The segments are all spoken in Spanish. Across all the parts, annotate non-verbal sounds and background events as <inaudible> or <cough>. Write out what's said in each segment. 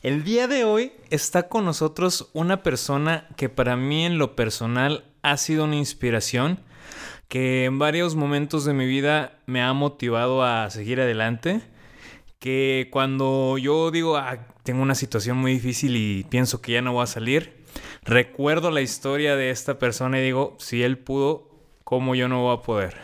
El día de hoy está con nosotros una persona que para mí en lo personal ha sido una inspiración, que en varios momentos de mi vida me ha motivado a seguir adelante, que cuando yo digo, ah, tengo una situación muy difícil y pienso que ya no voy a salir, recuerdo la historia de esta persona y digo, si él pudo, ¿cómo yo no voy a poder?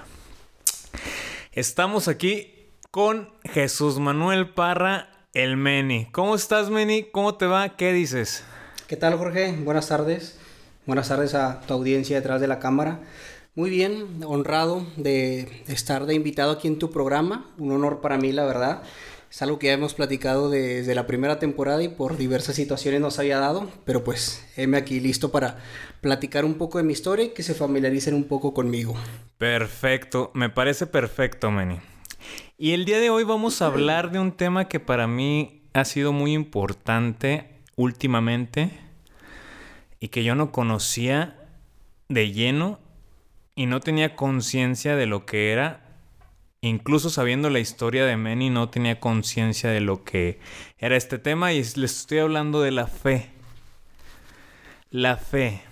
Estamos aquí con Jesús Manuel Parra, el Meni. ¿Cómo estás, Meni? ¿Cómo te va? ¿Qué dices? ¿Qué tal, Jorge? Buenas tardes. Buenas tardes a tu audiencia detrás de la cámara. Muy bien, honrado de estar de invitado aquí en tu programa. Un honor para mí, la verdad. Es algo que ya hemos platicado desde la primera temporada y por diversas situaciones nos había dado, pero pues heme aquí listo para platicar un poco de mi historia y que se familiaricen un poco conmigo. Perfecto, me parece perfecto, Meni. Y el día de hoy vamos a hablar de un tema que para mí ha sido muy importante últimamente y que yo no conocía de lleno y no tenía conciencia de lo que era incluso sabiendo la historia de Manny, no tenía conciencia de lo que era este tema y les estoy hablando de la fe. La fe.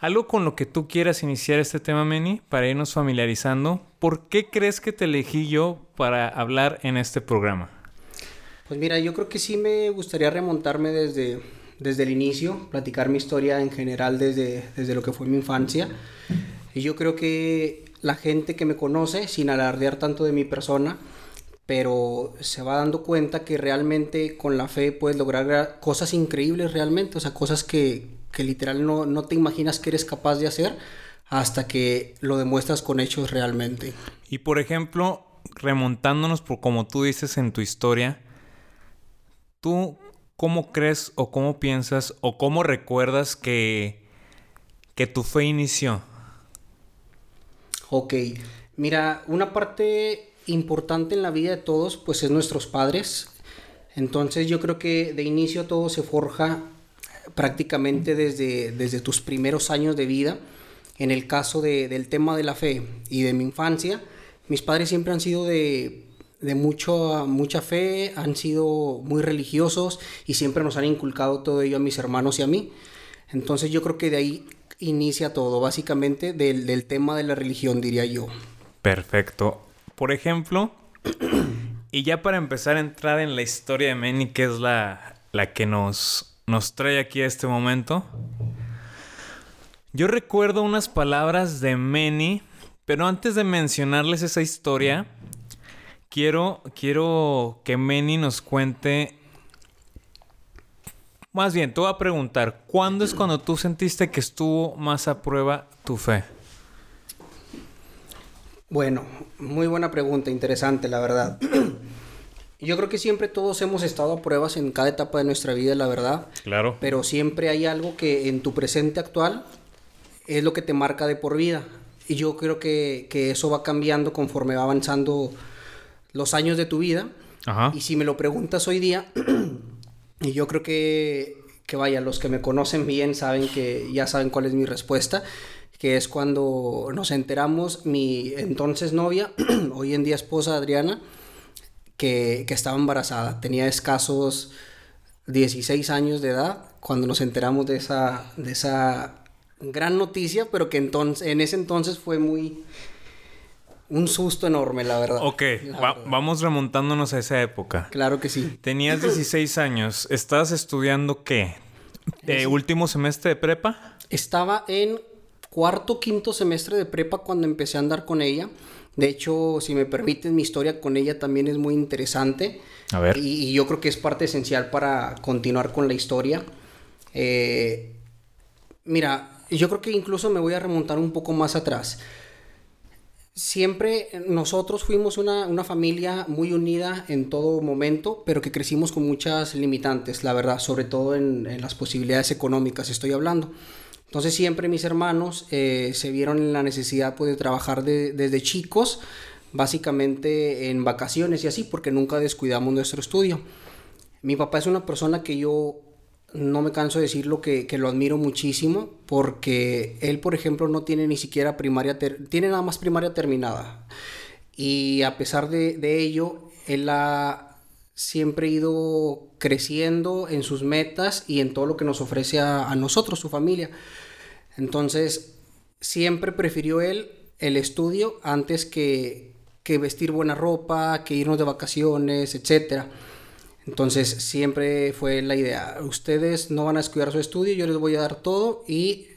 Algo con lo que tú quieras iniciar este tema, Manny, para irnos familiarizando. ¿Por qué crees que te elegí yo para hablar en este programa? Pues mira, yo creo que sí me gustaría remontarme desde, desde el inicio, platicar mi historia en general desde, desde lo que fue mi infancia. Y yo creo que la gente que me conoce, sin alardear tanto de mi persona, pero se va dando cuenta que realmente con la fe puedes lograr cosas increíbles realmente, o sea, cosas que, que literal no, no te imaginas que eres capaz de hacer hasta que lo demuestras con hechos realmente. Y por ejemplo, remontándonos por como tú dices en tu historia, ¿tú cómo crees o cómo piensas o cómo recuerdas que, que tu fe inició? Ok, mira, una parte importante en la vida de todos, pues es nuestros padres. Entonces yo creo que de inicio todo se forja prácticamente desde, desde tus primeros años de vida. En el caso de, del tema de la fe y de mi infancia, mis padres siempre han sido de, de mucho, mucha fe, han sido muy religiosos y siempre nos han inculcado todo ello a mis hermanos y a mí. Entonces yo creo que de ahí inicia todo, básicamente del, del tema de la religión, diría yo. Perfecto. Por ejemplo, <clears throat> y ya para empezar a entrar en la historia de Manny, que es la, la que nos, nos trae aquí a este momento, yo recuerdo unas palabras de Manny, pero antes de mencionarles esa historia, quiero, quiero que Manny nos cuente más bien, te voy a preguntar, ¿cuándo es cuando tú sentiste que estuvo más a prueba tu fe? Bueno, muy buena pregunta, interesante, la verdad. <clears throat> Yo creo que siempre todos hemos estado a pruebas en cada etapa de nuestra vida, la verdad. Claro. Pero siempre hay algo que en tu presente actual es lo que te marca de por vida. Y yo creo que, que eso va cambiando conforme va avanzando los años de tu vida. Ajá. Y si me lo preguntas hoy día, <clears throat> y yo creo que, que vaya, los que me conocen bien saben que ya saben cuál es mi respuesta, que es cuando nos enteramos, mi entonces novia, <clears throat> hoy en día esposa Adriana, que, que estaba embarazada, tenía escasos 16 años de edad, cuando nos enteramos de esa, de esa gran noticia, pero que entonces, en ese entonces fue muy... Un susto enorme, la verdad. Ok, La va- verdad. vamos remontándonos a esa época. Claro que sí. Tenías 16 años, ¿estabas estudiando qué? ¿De último semestre de prepa? Estaba en cuarto, quinto semestre de prepa cuando empecé a andar con ella. De hecho, si me permiten, mi historia con ella también es muy interesante. A ver. Y, y yo creo que es parte esencial para continuar con la historia. Eh, mira, yo creo que incluso me voy a remontar un poco más atrás. siempre nosotros fuimos una, una, familia muy unida en todo momento, pero que crecimos con muchas limitantes, la verdad, sobre todo en, en las posibilidades económicas estoy hablando. Entonces siempre mis hermanos eh, se vieron en la necesidad pues, de trabajar de, desde chicos, básicamente en vacaciones y así, porque nunca descuidamos nuestro estudio. Mi papá es una persona que yo no me canso de decirlo que, que lo admiro muchísimo, porque él, por ejemplo, no tiene ni siquiera primaria, tiene nada más primaria terminada. Y a pesar de, de ello, él ha siempre ido creciendo en sus metas y en todo lo que nos ofrece a, a nosotros, su familia. Entonces, siempre prefirió él el estudio antes que, que vestir buena ropa, que irnos de vacaciones, etc. Entonces, siempre fue la idea, ustedes no van a descuidar su estudio, yo les voy a dar todo y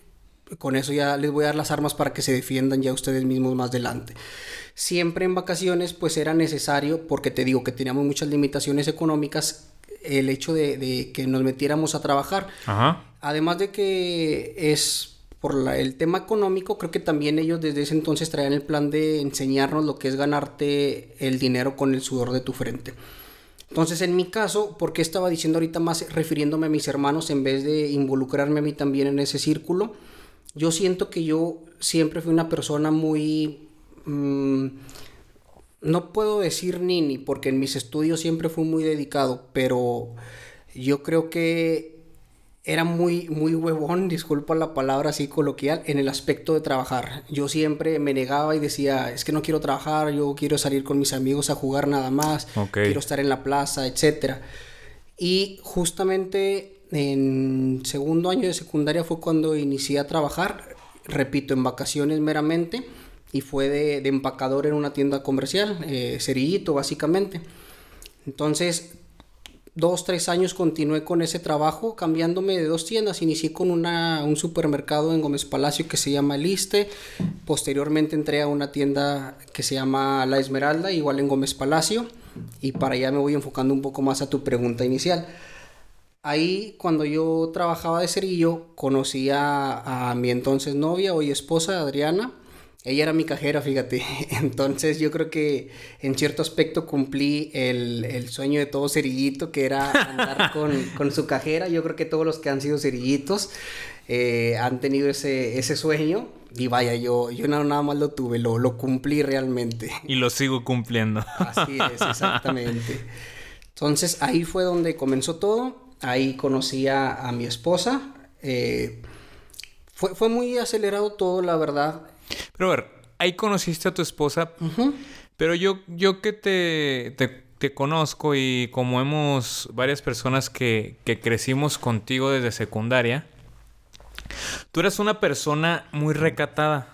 con eso ya les voy a dar las armas para que se defiendan ya ustedes mismos más adelante. Siempre en vacaciones pues era necesario, porque te digo que teníamos muchas limitaciones económicas, el hecho de, de que nos metiéramos a trabajar. Ajá. Además de que es por la, el tema económico, creo que también ellos desde ese entonces traían el plan de enseñarnos lo que es ganarte el dinero con el sudor de tu frente. Entonces, en mi caso, ¿por qué estaba diciendo ahorita más refiriéndome a mis hermanos en vez de involucrarme a mí también en ese círculo? Yo siento que yo siempre fui una persona muy... Mmm, no puedo decir nini, porque en mis estudios siempre fui muy dedicado, pero yo creo que era muy, muy huevón, <laughs> disculpa la palabra así coloquial, en el aspecto de trabajar. Yo siempre me negaba y decía, es que no quiero trabajar, yo quiero salir con mis amigos a jugar nada más, okay. quiero estar en la plaza, etc. Y justamente en segundo año de secundaria fue cuando inicié a trabajar, repito, en vacaciones meramente, y fue de, de empacador en una tienda comercial, eh, cerillito básicamente. Entonces dos, tres años continué con ese trabajo, cambiándome de dos tiendas. Inicié con una, un supermercado en Gómez Palacio que se llama Liste. Posteriormente entré a una tienda que se llama La Esmeralda, igual en Gómez Palacio. Y para allá me voy enfocando un poco más a tu pregunta inicial. Ahí, cuando yo trabajaba de cerillo, conocí a, a mi entonces novia, hoy esposa, Adriana. Ella era mi cajera, fíjate. <laughs> Entonces yo creo que en cierto aspecto cumplí el, el sueño de todo cerillito, que era andar <laughs> con, con, su cajera. Yo creo que todos los que han sido cerillitos eh, han tenido ese, ese sueño. Y vaya, yo, yo nada, nada más lo tuve, lo, lo cumplí realmente. Y lo sigo cumpliendo. Así es, exactamente. <laughs> Entonces ahí fue donde comenzó todo. Ahí conocí a, a mi esposa. Eh, fue, fue muy acelerado todo, la verdad. Pero a ver, ahí conociste a tu esposa, uh -huh. pero yo, yo que te, te, te, conozco y como hemos varias personas que, que crecimos contigo desde secundaria, tú eras una persona muy recatada.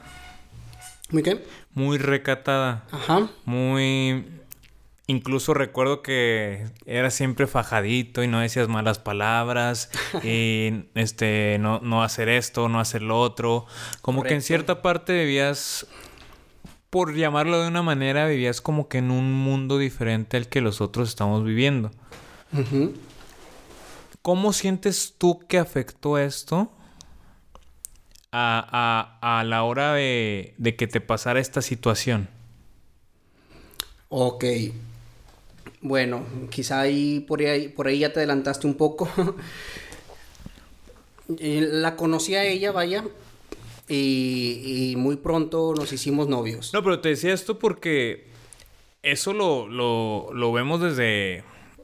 ¿Muy qué? Muy recatada. Ajá. Muy... Incluso recuerdo que era siempre fajadito y no decías malas palabras <laughs> y este no, no hacer esto, no hacer lo otro. Como Correcto. que en cierta parte vivías, por llamarlo de una manera, vivías como que en un mundo diferente al que los otros estamos viviendo. Uh -huh. ¿Cómo sientes tú que afectó esto a, a, a la hora de, de que te pasara esta situación? Ok, bueno, quizá ahí por, ahí por ahí ya te adelantaste un poco. <laughs> la conocí a ella, vaya, y, y, muy pronto nos hicimos novios. No, pero te decía esto porque eso lo, lo, lo vemos desde,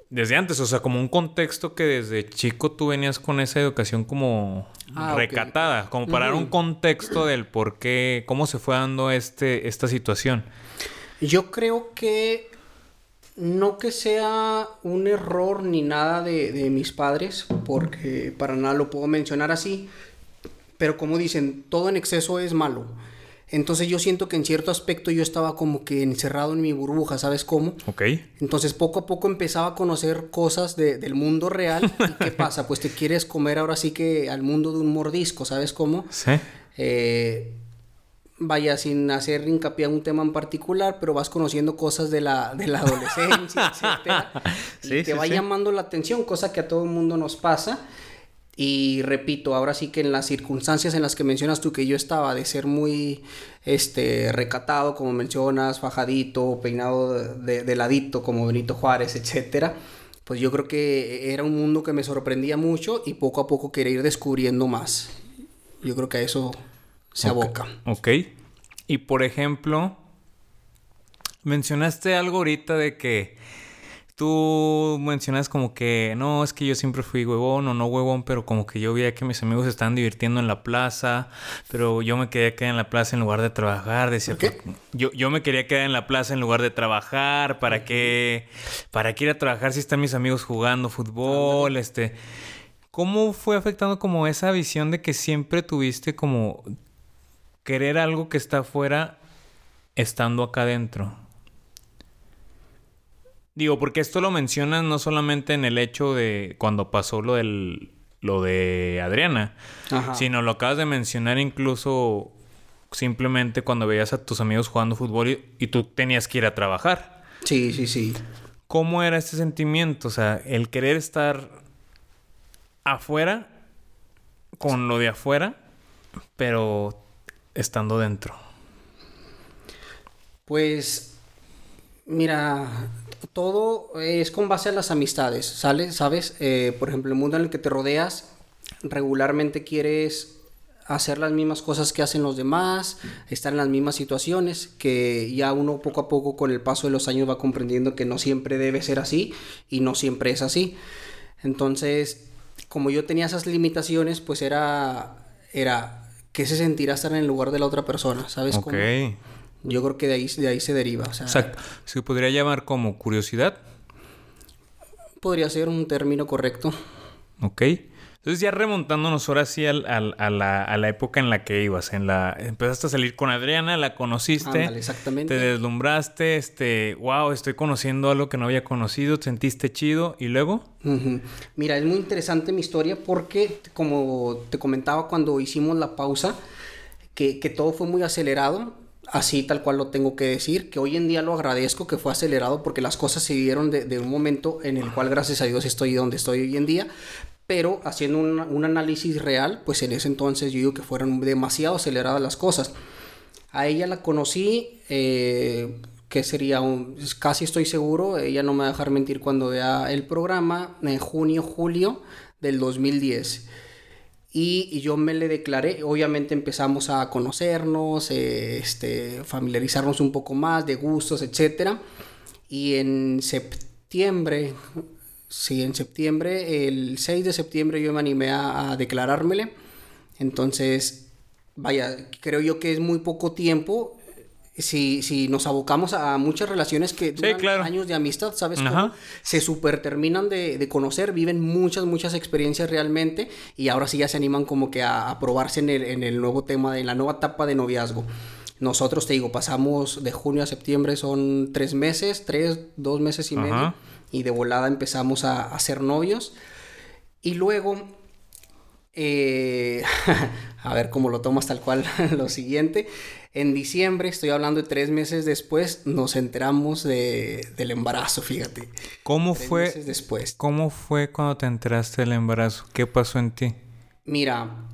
desde antes, o sea, como un contexto que desde chico tú venías con esa educación como ah, recatada, okay. como para uh -huh. dar un contexto del por qué, cómo se fue dando este, esta situación. Yo creo que no que sea un error ni nada de, de, mis padres, porque para nada lo puedo mencionar así, pero como dicen, todo en exceso es malo. Entonces yo siento que en cierto aspecto yo estaba como que encerrado en mi burbuja, ¿sabes cómo? Ok. Entonces poco a poco empezaba a conocer cosas de, del mundo real. <laughs> ¿Y qué pasa? Pues te quieres comer ahora sí que al mundo de un mordisco, ¿sabes cómo? Sí. Eh, vaya sin hacer hincapié en un tema en particular, pero vas conociendo cosas de la, de la adolescencia, <laughs> etcétera, sí, y te sí, va sí. llamando la atención, cosa que a todo el mundo nos pasa. Y repito, ahora sí que en las circunstancias en las que mencionas tú que yo estaba, de ser muy este, recatado, como mencionas, fajadito, peinado de, de ladito, como Benito Juárez, etcétera, pues yo creo que era un mundo que me sorprendía mucho y poco a poco quería ir descubriendo más. Yo creo que a eso se aboca. Ok. Y por ejemplo, mencionaste algo ahorita de que Tú mencionas como que no, es que yo siempre fui huevón o no huevón, pero como que yo veía que mis amigos estaban divirtiendo en la plaza, pero yo me quería quedar en la plaza en lugar de trabajar. Decía, ¿Qué? Yo, yo me quería quedar en la plaza en lugar de trabajar. ¿Para qué? ¿Para qué ir a trabajar si están mis amigos jugando fútbol? Este. ¿Cómo fue afectando como esa visión de que siempre tuviste como querer algo que está afuera estando acá adentro? Digo, porque esto lo mencionas no solamente en el hecho de cuando pasó lo del lo de Adriana, sino lo acabas de mencionar incluso simplemente cuando veías a tus amigos jugando fútbol y, y, tú tenías que ir a trabajar. Sí, sí, sí. ¿Cómo era este sentimiento? O sea, el querer estar afuera con lo de afuera, pero estando dentro. Pues, mira, todo es con base a las amistades, ¿sale? ¿Sabes? Eh, por ejemplo, el mundo en el que te rodeas, regularmente quieres hacer las mismas cosas que hacen los demás, estar en las mismas situaciones, que ya uno poco a poco con el paso de los años va comprendiendo que no siempre debe ser así y no siempre es así. Entonces, como yo tenía esas limitaciones, pues era, era, ¿qué se sentirá estar en el lugar de la otra persona? ¿Sabes? Ok. Yo creo que de ahí, de ahí se deriva. O sea, ¿Se podría llamar como curiosidad? Podría ser un término correcto. Ok. Entonces ya remontándonos ahora sí a, la, época en la que ibas, en la empezaste a salir con Adriana, la conociste, exactamente. te deslumbraste, este, wow, estoy conociendo algo que no había conocido, te sentiste chido y luego. Mira, es muy interesante mi historia porque como te comentaba cuando hicimos la pausa, que, que todo fue muy acelerado así tal cual lo tengo que decir, que hoy en día lo agradezco que fue acelerado porque las cosas se dieron de, un momento en el cual gracias a Dios estoy donde estoy hoy en día, pero haciendo un, análisis real, pues en ese entonces yo digo que fueron demasiado aceleradas las cosas. A ella la conocí, eh, que sería un, casi estoy seguro, ella no me va a dejar mentir cuando vea el programa, en junio, julio del 2010 y, yo me le declaré, obviamente empezamos a conocernos, eh, este, familiarizarnos un poco más de gustos, etc. Y en septiembre, sí, en septiembre, el 6 de septiembre yo me animé a, a declarármele. Entonces, vaya, creo yo que es muy poco tiempo si, si nos abocamos a muchas relaciones que duran años de amistad, ¿sabes? Cómo? Se super terminan de, conocer, viven muchas, muchas experiencias realmente y ahora sí ya se animan como que a, probarse en el, en el nuevo tema, de la nueva etapa de noviazgo. Nosotros, te digo, pasamos de junio a septiembre, son tres meses, tres, dos meses y medio, y de volada empezamos a, a ser novios. Y luego, eh, <laughs> a ver cómo lo tomas tal cual <laughs> lo siguiente. En diciembre, estoy hablando de tres meses después, nos enteramos de, del embarazo, fíjate. ¿Cómo fue? después. ¿Cómo fue cuando te enteraste del embarazo? ¿Qué pasó en ti? Mira,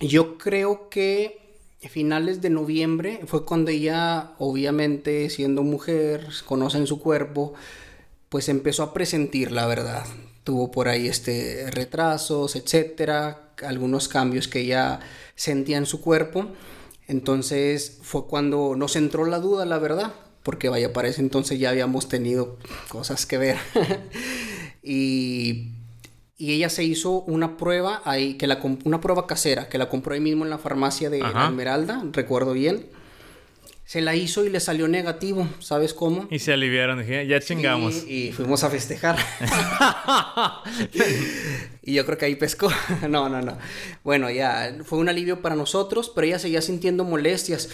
yo creo que finales de noviembre fue cuando ella, obviamente, siendo mujer, conoce su cuerpo, pues empezó a presentir la verdad. Tuvo por ahí este retrasos, etcétera, algunos cambios que ella sentía en su cuerpo entonces fue cuando nos entró la duda, la verdad, porque vaya, para ese entonces ya habíamos tenido cosas que ver. <laughs> y, y, ella se hizo una prueba ahí, que la, una prueba casera, que la compró ahí mismo en la farmacia de Esmeralda, recuerdo bien. Se la hizo y le salió negativo, ¿sabes cómo? Y se aliviaron, dije, ya chingamos. y fuimos a festejar. <laughs> y yo creo que ahí pescó. <laughs> no, no, no. Bueno, ya fue un alivio para nosotros, pero ella seguía sintiendo molestias.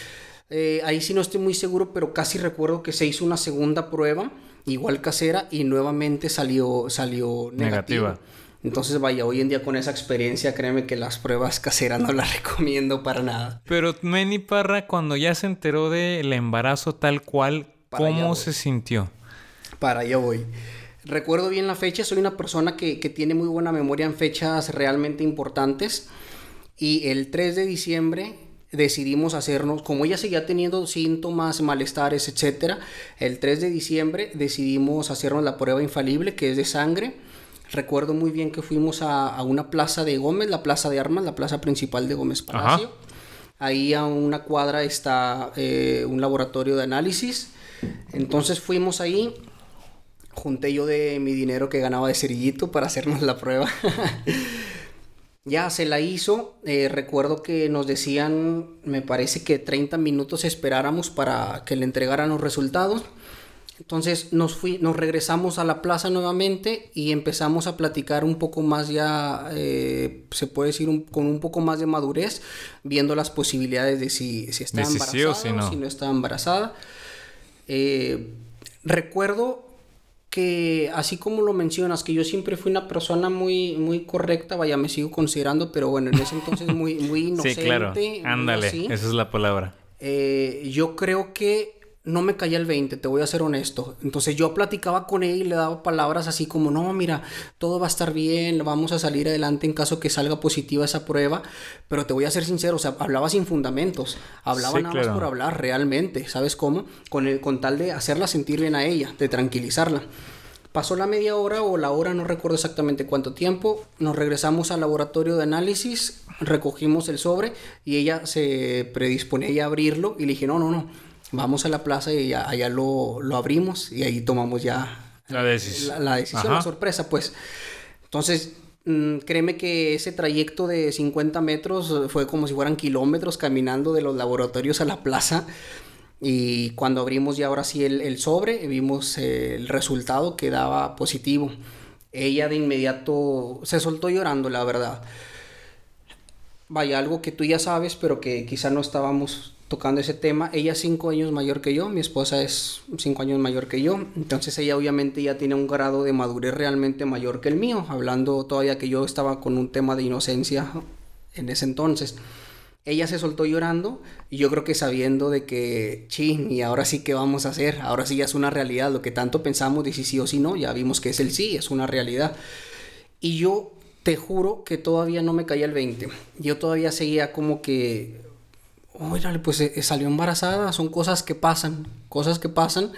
Eh, ahí sí no estoy muy seguro, pero casi recuerdo que se hizo una segunda prueba, igual casera, y nuevamente salió, salió negativa. Entonces, vaya, hoy en día con esa experiencia, créeme que las pruebas caseras no las <laughs> recomiendo para nada. Pero Meni Parra, cuando ya se enteró del embarazo tal cual, ¿cómo se sintió? Para allá voy. Recuerdo bien la fecha, soy una persona que, que tiene muy buena memoria en fechas realmente importantes. Y el 3 de diciembre decidimos hacernos, como ella seguía teniendo síntomas, malestares, etcétera, el 3 de diciembre decidimos hacernos la prueba infalible que es de sangre. Recuerdo muy bien que fuimos a, a una plaza de Gómez, la plaza de armas, la plaza principal de Gómez Palacio. Ahí a una cuadra está eh, un laboratorio de análisis. Entonces fuimos ahí, junté yo de mi dinero que ganaba de cerillito para hacernos la prueba. <laughs> Ya se la hizo. Eh, recuerdo que nos decían, me parece que 30 minutos esperáramos para que le entregaran los resultados. Entonces nos, fui, nos regresamos a la plaza nuevamente y empezamos a platicar un poco más ya, eh, se puede decir, con un poco más de madurez, viendo las posibilidades de si, si está embarazada o, si, no. si no estaba embarazada. Eh, recuerdo que así como lo mencionas, que yo siempre fui una persona muy, muy correcta, vaya, me sigo considerando, pero bueno, en ese entonces muy, muy inocente. <laughs> sí, claro. Ándale, esa es la palabra. Eh, yo creo que no me caía el 20, te voy a ser honesto. Entonces yo platicaba con él y le daba palabras así como, no, mira, todo va a estar bien, vamos a salir adelante en caso que salga positiva esa prueba, pero te voy a ser sincero, o sea, hablaba sin fundamentos, hablaba nada más por hablar realmente, ¿sabes cómo? Con, el, con tal de hacerla sentir bien a ella, de tranquilizarla. Pasó la media hora o la hora, no recuerdo exactamente cuánto tiempo. Nos regresamos al laboratorio de análisis, recogimos el sobre y ella se predisponía a abrirlo y le dije, no, no, no, vamos a la plaza y allá, lo, lo, abrimos y ahí tomamos ya la decisión. La, decisión, la sorpresa, pues. Entonces, mm, créeme que ese trayecto de 50 metros fue como si fueran kilómetros caminando de los laboratorios a la plaza. Y cuando abrimos ya ahora sí el, el sobre, vimos el resultado que daba positivo. Ella de inmediato se soltó llorando, la verdad. Vaya, algo que tú ya sabes, pero que quizá no estábamos tocando ese tema. Ella es cinco años mayor que yo, mi esposa es cinco años mayor que yo, entonces ella obviamente ya tiene un grado de madurez realmente mayor que el mío, hablando todavía que yo estaba con un tema de inocencia en ese entonces. Ella se soltó llorando y yo creo que sabiendo de que, chin, y ahora sí que vamos a hacer, ahora sí ya es una realidad, lo que tanto pensamos de si sí o si no, ya vimos que es el sí, es una realidad. Y yo te juro que todavía no me caía el 20. Yo todavía seguía como que órale, pues eh, salió embarazada, son cosas que pasan, cosas que pasan,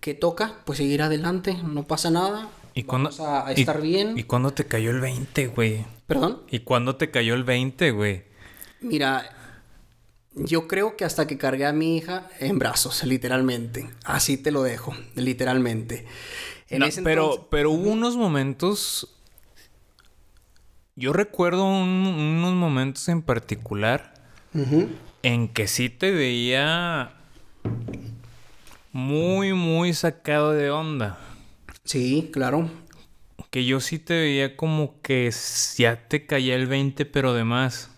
que toca, pues seguir adelante, no pasa nada. ¿Y cuando a, estar bien. ¿Y cuándo te cayó el 20, güey? ¿Perdón? ¿Y cuándo te cayó el 20, güey? Mira, yo creo que hasta que cargué a mi hija en brazos, literalmente. Así te lo dejo, literalmente. pero, pero hubo unos momentos. Yo recuerdo unos momentos en particular en que sí te veía muy, muy sacado de onda. Sí, claro. Que yo sí te veía como que ya te caía el 20, pero de más.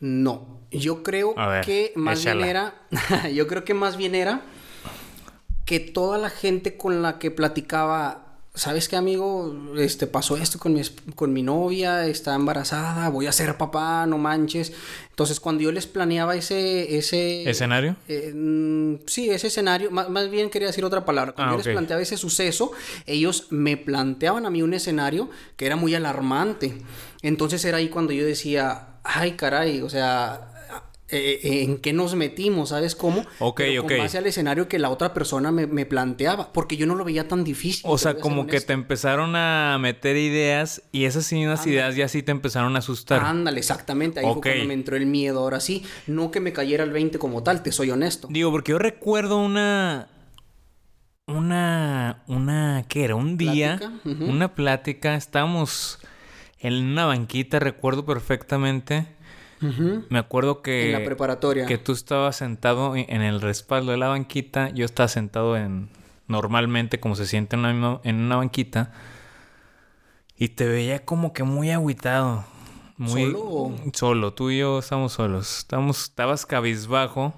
No, yo creo que más bien era, <laughs> yo creo que más bien era que toda la gente con la que platicaba ¿sabes qué, amigo? Este, pasó esto con mi, con mi novia, está embarazada, voy a ser papá, no manches. Entonces, cuando yo les planeaba ese... ese ¿Escenario? Eh, mm, sí, ese escenario, más, bien quería decir otra palabra. Cuando ah, yo les planteaba ese suceso, ellos me planteaban a mí un escenario que era muy alarmante. Entonces era ahí cuando yo decía, ay, caray, o sea, eh, en qué nos metimos, ¿sabes cómo? Ok, Pero ok. base al escenario que la otra persona me, me, planteaba, porque yo no lo veía tan difícil. O sea, como que te empezaron a meter ideas y esas mismas ideas ya sí te empezaron a asustar. Ándale, exactamente. Ahí fue cuando me entró el miedo. Ahora sí, no que me cayera el 20 como tal, te soy honesto. Digo, porque yo recuerdo una. Una. Una. ¿Qué era? Un día. Una plática. Estábamos en una banquita, recuerdo perfectamente me acuerdo que... En la preparatoria. Que tú estabas sentado en el respaldo de la banquita. Yo estaba sentado en... Normalmente como se siente en una, en una banquita. Y te veía como que muy aguitado. Muy... ¿Solo? Solo. Tú y yo estamos solos. Estamos... Estabas cabizbajo.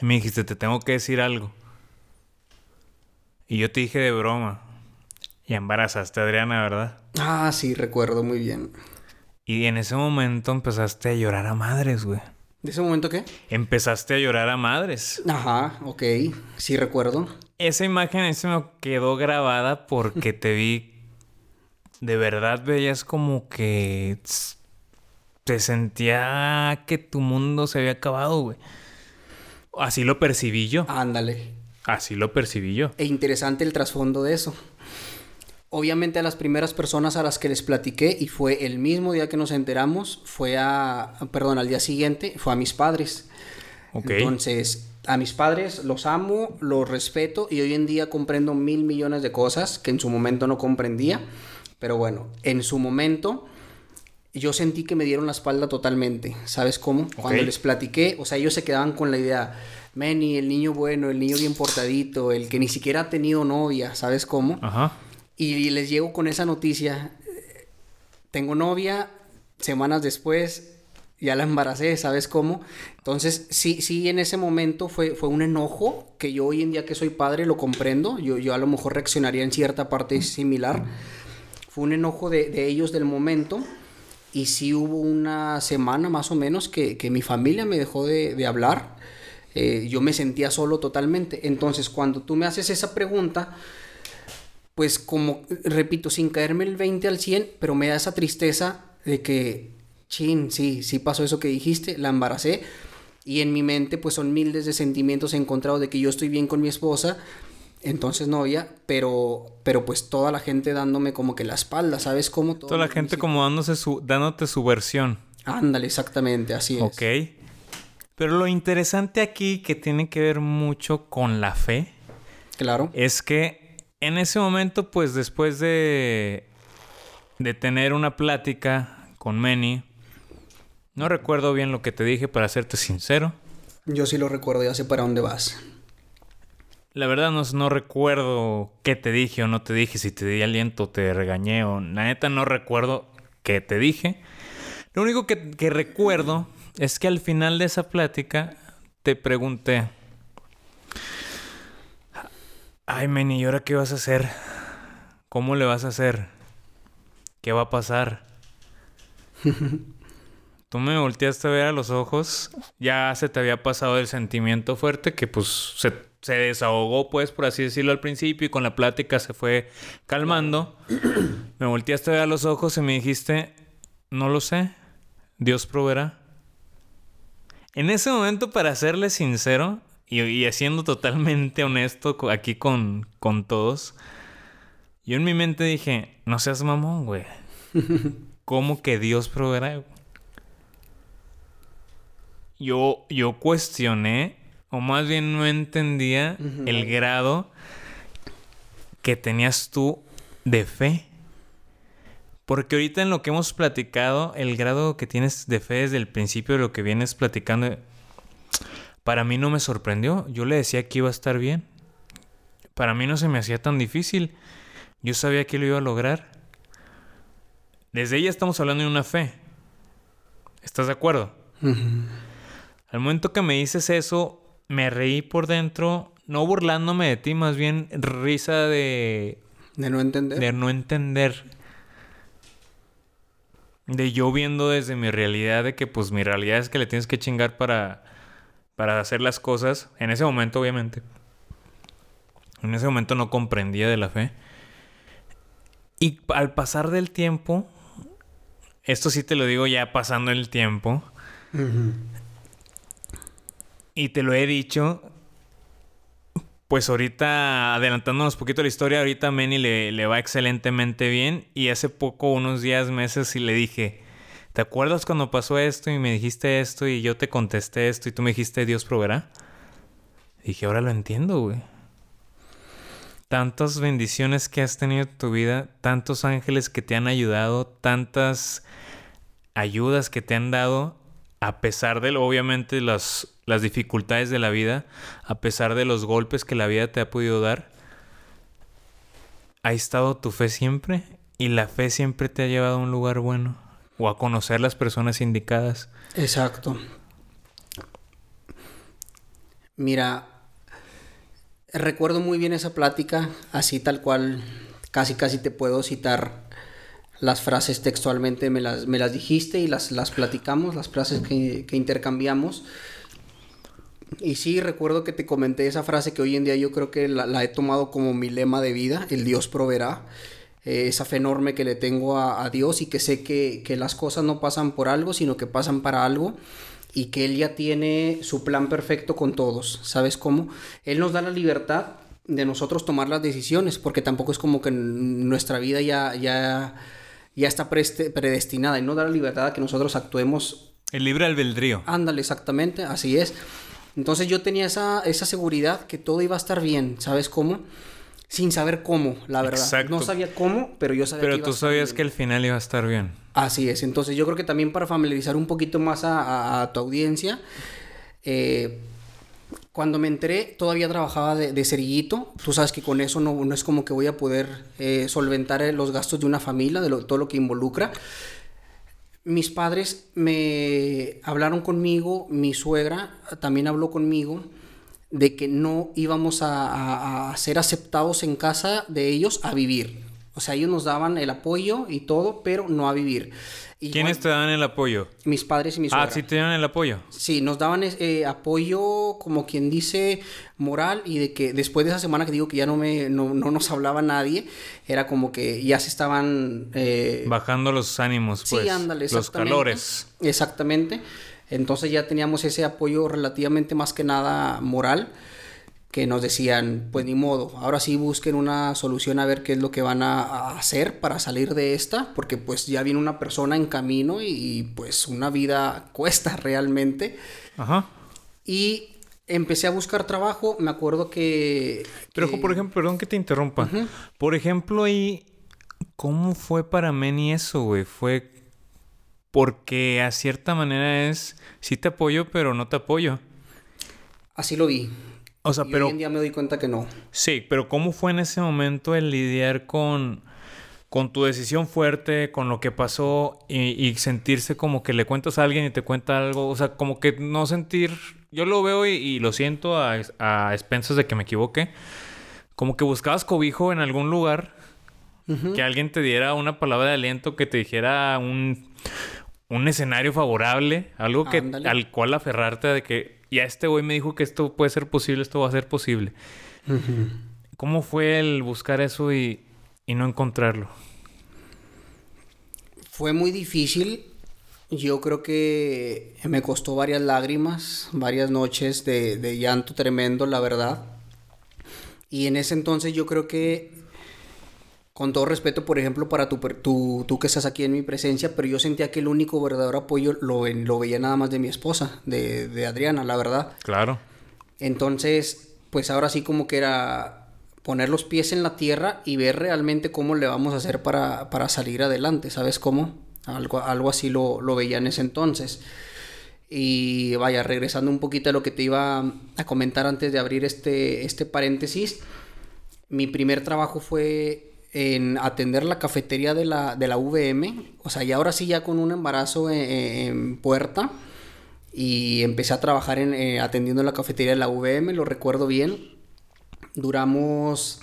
Y me dijiste, te tengo que decir algo. Y yo te dije de broma. Y embarazaste a Adriana, ¿verdad? Ah, sí, recuerdo muy bien. Y en ese momento empezaste a llorar a madres, güey. ¿De ese momento qué? Empezaste a llorar a madres. Ajá, ok. Sí recuerdo. esa imagen se me quedó grabada porque te vi. De verdad veías como que. Te sentía que tu mundo se había acabado, güey. Así lo percibí yo. Ándale. Así lo percibí yo. E interesante el trasfondo de eso. Obviamente a las primeras personas a las que les platiqué, y fue el mismo día que nos enteramos, fue a, perdón, al día siguiente, fue a mis padres. Ok. Entonces, a mis padres los amo, los respeto y hoy en día comprendo mil millones de cosas que en su momento no comprendía. Pero bueno, en su momento yo sentí que me dieron la espalda totalmente. ¿Sabes cómo? Cuando les platiqué, o sea, ellos se quedaban con la idea, Manny, el niño bueno, el niño bien portadito, el que ni siquiera ha tenido novia, ¿sabes cómo? Ajá. Y les llego con esa noticia, tengo novia, semanas después ya la embaracé, ¿sabes cómo? Entonces, sí, sí, en ese momento fue, fue un enojo que yo hoy en día que soy padre lo comprendo, yo, yo a lo mejor reaccionaría en cierta parte similar. Fue un enojo de, ellos del momento y sí hubo una semana más o menos que, mi familia me dejó de, hablar. Eh, yo me sentía solo totalmente. Entonces, cuando tú me haces esa pregunta, pues como, repito, sin caerme el 20 al 100, pero me da esa tristeza de que chin, sí, sí pasó eso que dijiste, la embaracé. Y en mi mente pues son miles de sentimientos encontrados de que yo estoy bien con mi esposa, entonces novia, pero, pero pues toda la gente dándome como que la espalda, ¿sabes cómo? toda la gente como dándose su, dándote su versión. Ándale, exactamente, así es. Ok. Pero lo interesante aquí que tiene que ver mucho con la fe. Claro. Es que en ese momento, pues después de, de tener una plática con Manny, no recuerdo bien lo que te dije, para serte sincero. Yo sí lo recuerdo, ya sé para dónde vas. La verdad no, no recuerdo qué te dije o no te dije, si te di aliento, te regañé o... La neta no recuerdo qué te dije. Lo único que, que recuerdo es que al final de esa plática te pregunté... Ay, Meni, ¿y ahora qué vas a hacer? ¿Cómo le vas a hacer? ¿Qué va a pasar? <laughs> Tú me volteaste a ver a los ojos, ya se te había pasado el sentimiento fuerte que pues se, desahogó pues por así decirlo al principio y con la plática se fue calmando. me volteaste a ver a los ojos y me dijiste, no lo sé, Dios proveerá. En ese momento, para serle sincero y, y siendo totalmente honesto aquí con, con todos, yo en mi mente dije, no seas mamón, güey. <laughs> ¿Cómo que Dios proveerá? yo, yo cuestioné, o más bien no entendía el grado que tenías tú de fe. Porque ahorita en lo que hemos platicado, el grado que tienes de fe desde el principio de lo que vienes platicando, para mí no me sorprendió. Yo le decía que iba a estar bien. Para mí no se me hacía tan difícil. Yo sabía que lo iba a lograr. Desde ella estamos hablando de una fe. ¿Estás de acuerdo? Al momento que me dices eso, me reí por dentro, no burlándome de ti, más bien risa de... De no entender. De no entender. De yo viendo desde mi realidad de que pues mi realidad es que le tienes que chingar para, para hacer las cosas. En ese momento, obviamente. En ese momento no comprendía de la fe. Y al pasar del tiempo, esto sí te lo digo ya pasando el tiempo, y te lo he dicho. Pues ahorita, adelantándonos un poquito la historia, ahorita a Manny le, le va excelentemente bien. Y hace poco, unos días, meses, y le dije, ¿te acuerdas cuando pasó esto y me dijiste esto y yo te contesté esto y tú me dijiste Dios proveerá? dije, ahora lo entiendo, güey. Tantas bendiciones que has tenido en tu vida, tantos ángeles que te han ayudado, tantas ayudas que te han dado, a pesar de, obviamente, las las dificultades de la vida, a pesar de los golpes que la vida te ha podido dar, ha estado tu fe siempre y la fe siempre te ha llevado a un lugar bueno o a conocer las personas indicadas. Exacto. Mira, recuerdo muy bien esa plática, así tal cual, casi casi te puedo citar las frases textualmente, me las, me las dijiste y las, las platicamos, las frases que, que intercambiamos. Y sí, recuerdo que te comenté esa frase que hoy en día yo creo que la, he tomado como mi lema de vida, el Dios proveerá. Eh, esa fe enorme que le tengo a, Dios y que sé que, que, las cosas no pasan por algo, sino que pasan para algo y que Él ya tiene su plan perfecto con todos. ¿Sabes cómo? Él nos da la libertad de nosotros tomar las decisiones, porque tampoco es como que nuestra vida ya, ya, ya está predestinada y no da la libertad a que nosotros actuemos. El libre albedrío. Ándale, exactamente, así es. Entonces yo tenía esa, esa seguridad que todo iba a estar bien, ¿sabes cómo? Sin saber cómo, la verdad. Exacto. No sabía cómo, pero yo sabía pero que iba tú sabías que el final iba a estar bien. Así es. Entonces yo creo que también para familiarizar un poquito más a, tu audiencia, eh, cuando me enteré todavía trabajaba de, cerillito. Tú sabes que con eso no, no es como que voy a poder eh, solventar los gastos de una familia, de todo lo que involucra mis padres me hablaron conmigo, mi suegra también habló conmigo de que no íbamos a, ser aceptados en casa de ellos a vivir. O sea, ellos nos daban el apoyo y todo, pero no a vivir. ¿Quiénes te daban el apoyo? Mis padres y mis Ah, sí te daban el apoyo. Sí, nos daban eh, apoyo, como quien dice, moral y de que después de esa semana que digo que ya no, me, no, nos hablaba nadie, era como que ya se estaban... Eh, Bajando los ánimos, pues. Sí, ándale, Los calores. Exactamente. Entonces ya teníamos ese apoyo relativamente más que nada moral que nos decían, pues ni modo, ahora sí busquen una solución a ver qué es lo que van a, hacer para salir de esta, porque pues ya viene una persona en camino y, pues una vida cuesta <laughs> realmente. Ajá. Y empecé a buscar trabajo, me acuerdo que... Pero, por ejemplo, perdón que te interrumpa. Por ejemplo, ahí, ¿cómo fue para Meni eso, güey? Fue porque a cierta manera es, sí te apoyo, pero no te apoyo. Así lo vi. O sea, pero. Hoy en día me doy cuenta que no. Sí, pero ¿cómo fue en ese momento el lidiar con, con tu decisión fuerte, con lo que pasó y, sentirse como que le cuentas a alguien y te cuenta algo? O sea, como que no sentir. Yo lo veo y, lo siento a, a, expensas de que me equivoque. Como que buscabas cobijo en algún lugar, que alguien te diera una palabra de aliento, que te dijera un, un escenario favorable, algo que, al cual aferrarte de que y a este güey me dijo que esto puede ser posible, esto va a ser posible. ¿Cómo fue el buscar eso y, no encontrarlo? Fue muy difícil. Yo creo que me costó varias lágrimas, varias noches de, de llanto tremendo, la verdad. Y en ese entonces yo creo que con todo respeto, por ejemplo, para tu, tú que estás aquí en mi presencia, pero yo sentía que el único verdadero apoyo lo, lo veía nada más de mi esposa, de, Adriana, la verdad. Claro. Entonces, pues ahora sí como que era poner los pies en la tierra y ver realmente cómo le vamos a hacer para, salir adelante, ¿sabes cómo? Algo, algo así lo, lo veía en ese entonces. Y vaya, regresando un poquito a lo que te iba a comentar antes de abrir este, este paréntesis, mi primer trabajo fue en atender la cafetería de la, de la VM, o sea, y ahora sí ya con un embarazo en, puerta, y empecé a trabajar en, eh, atendiendo la cafetería de la VM, lo recuerdo bien. Duramos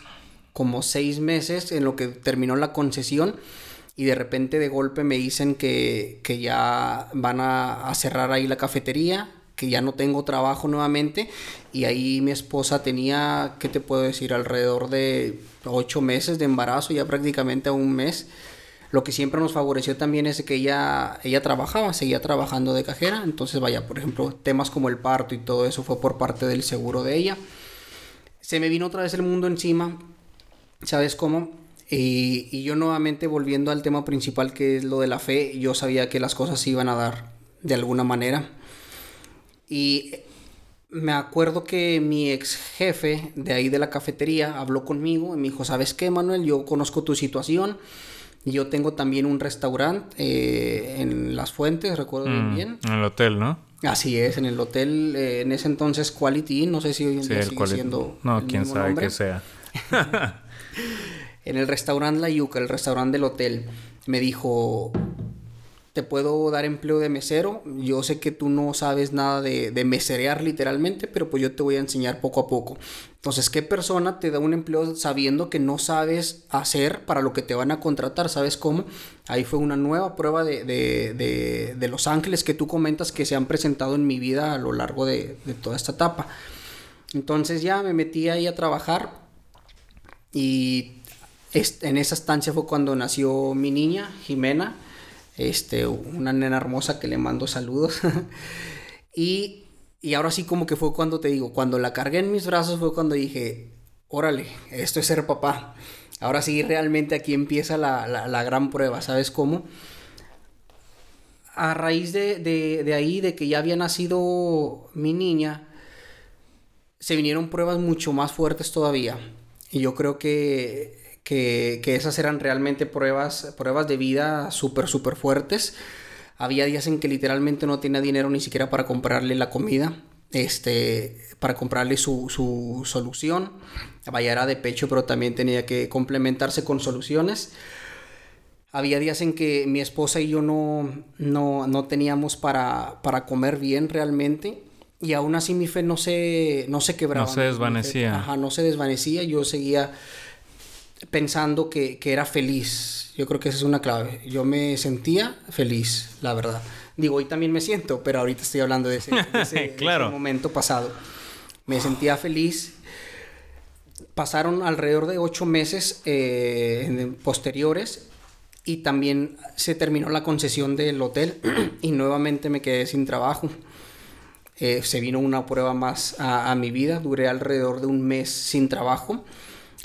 como seis meses en lo que terminó la concesión. Y de repente de golpe me dicen que, que ya van a, a cerrar ahí la cafetería que ya no tengo trabajo nuevamente y ahí mi esposa tenía, ¿qué te puedo decir? Alrededor de ocho meses de embarazo, ya prácticamente a un mes. Lo que siempre nos favoreció también es que ella, ella trabajaba, seguía trabajando de cajera. Entonces, vaya, por ejemplo, temas como el parto y todo eso fue por parte del seguro de ella. Se me vino otra vez el mundo encima, ¿sabes cómo? Y, y yo nuevamente volviendo al tema principal que es lo de la fe, yo sabía que las cosas se iban a dar de alguna manera. Y me acuerdo que mi ex jefe de ahí de la cafetería habló conmigo y me dijo, ¿sabes qué, Manuel? Yo conozco tu situación. Yo tengo también un restaurante eh, en Las Fuentes, recuerdo mm, bien. En el hotel, ¿no? Así es, en el hotel, eh, en ese entonces Quality, no sé si hoy en día sigue siendo. No, quién sabe que sea. <laughs> en el restaurante La Yuca, el restaurante del hotel, me dijo: te puedo dar empleo de mesero. Yo sé que tú no sabes nada de, de, meserear literalmente, pero pues yo te voy a enseñar poco a poco. Entonces, ¿qué persona te da un empleo sabiendo que no sabes hacer para lo que te van a contratar? ¿Sabes cómo? Ahí fue una nueva prueba de, de, de Los Ángeles que tú comentas que se han presentado en mi vida a lo largo de, toda esta etapa. Entonces ya me metí ahí a trabajar y en esa estancia fue cuando nació mi niña, Jimena este, una nena hermosa que le mando saludos. <laughs> y, y ahora sí como que fue cuando te digo, cuando la cargué en mis brazos fue cuando dije, órale, esto es ser papá. Ahora sí, realmente aquí empieza la, la, gran prueba, ¿sabes cómo? A raíz de, de, de, ahí, de que ya había nacido mi niña, se vinieron pruebas mucho más fuertes todavía. Y yo creo que que, esas eran realmente pruebas, pruebas de vida súper, súper fuertes. Había días en que literalmente no tenía dinero ni siquiera para comprarle la comida, este, para comprarle su, su solución. Vaya, era de pecho, pero también tenía que complementarse con soluciones. Había días en que mi esposa y yo no, no, no teníamos para, para comer bien realmente. Y aún así mi fe no se, no se quebraba. No se desvanecía. Ajá, no se desvanecía. Yo seguía pensando que, era feliz. Yo creo que esa es una clave. Yo me sentía feliz, la verdad. Digo, hoy también me siento, pero ahorita estoy hablando de ese, <laughs> momento pasado. Me sentía feliz. Pasaron alrededor de ocho meses eh, posteriores y también se terminó la concesión del hotel <clears throat> y nuevamente me quedé sin trabajo. Eh, se vino una prueba más a, a mi vida. Duré alrededor de un mes sin trabajo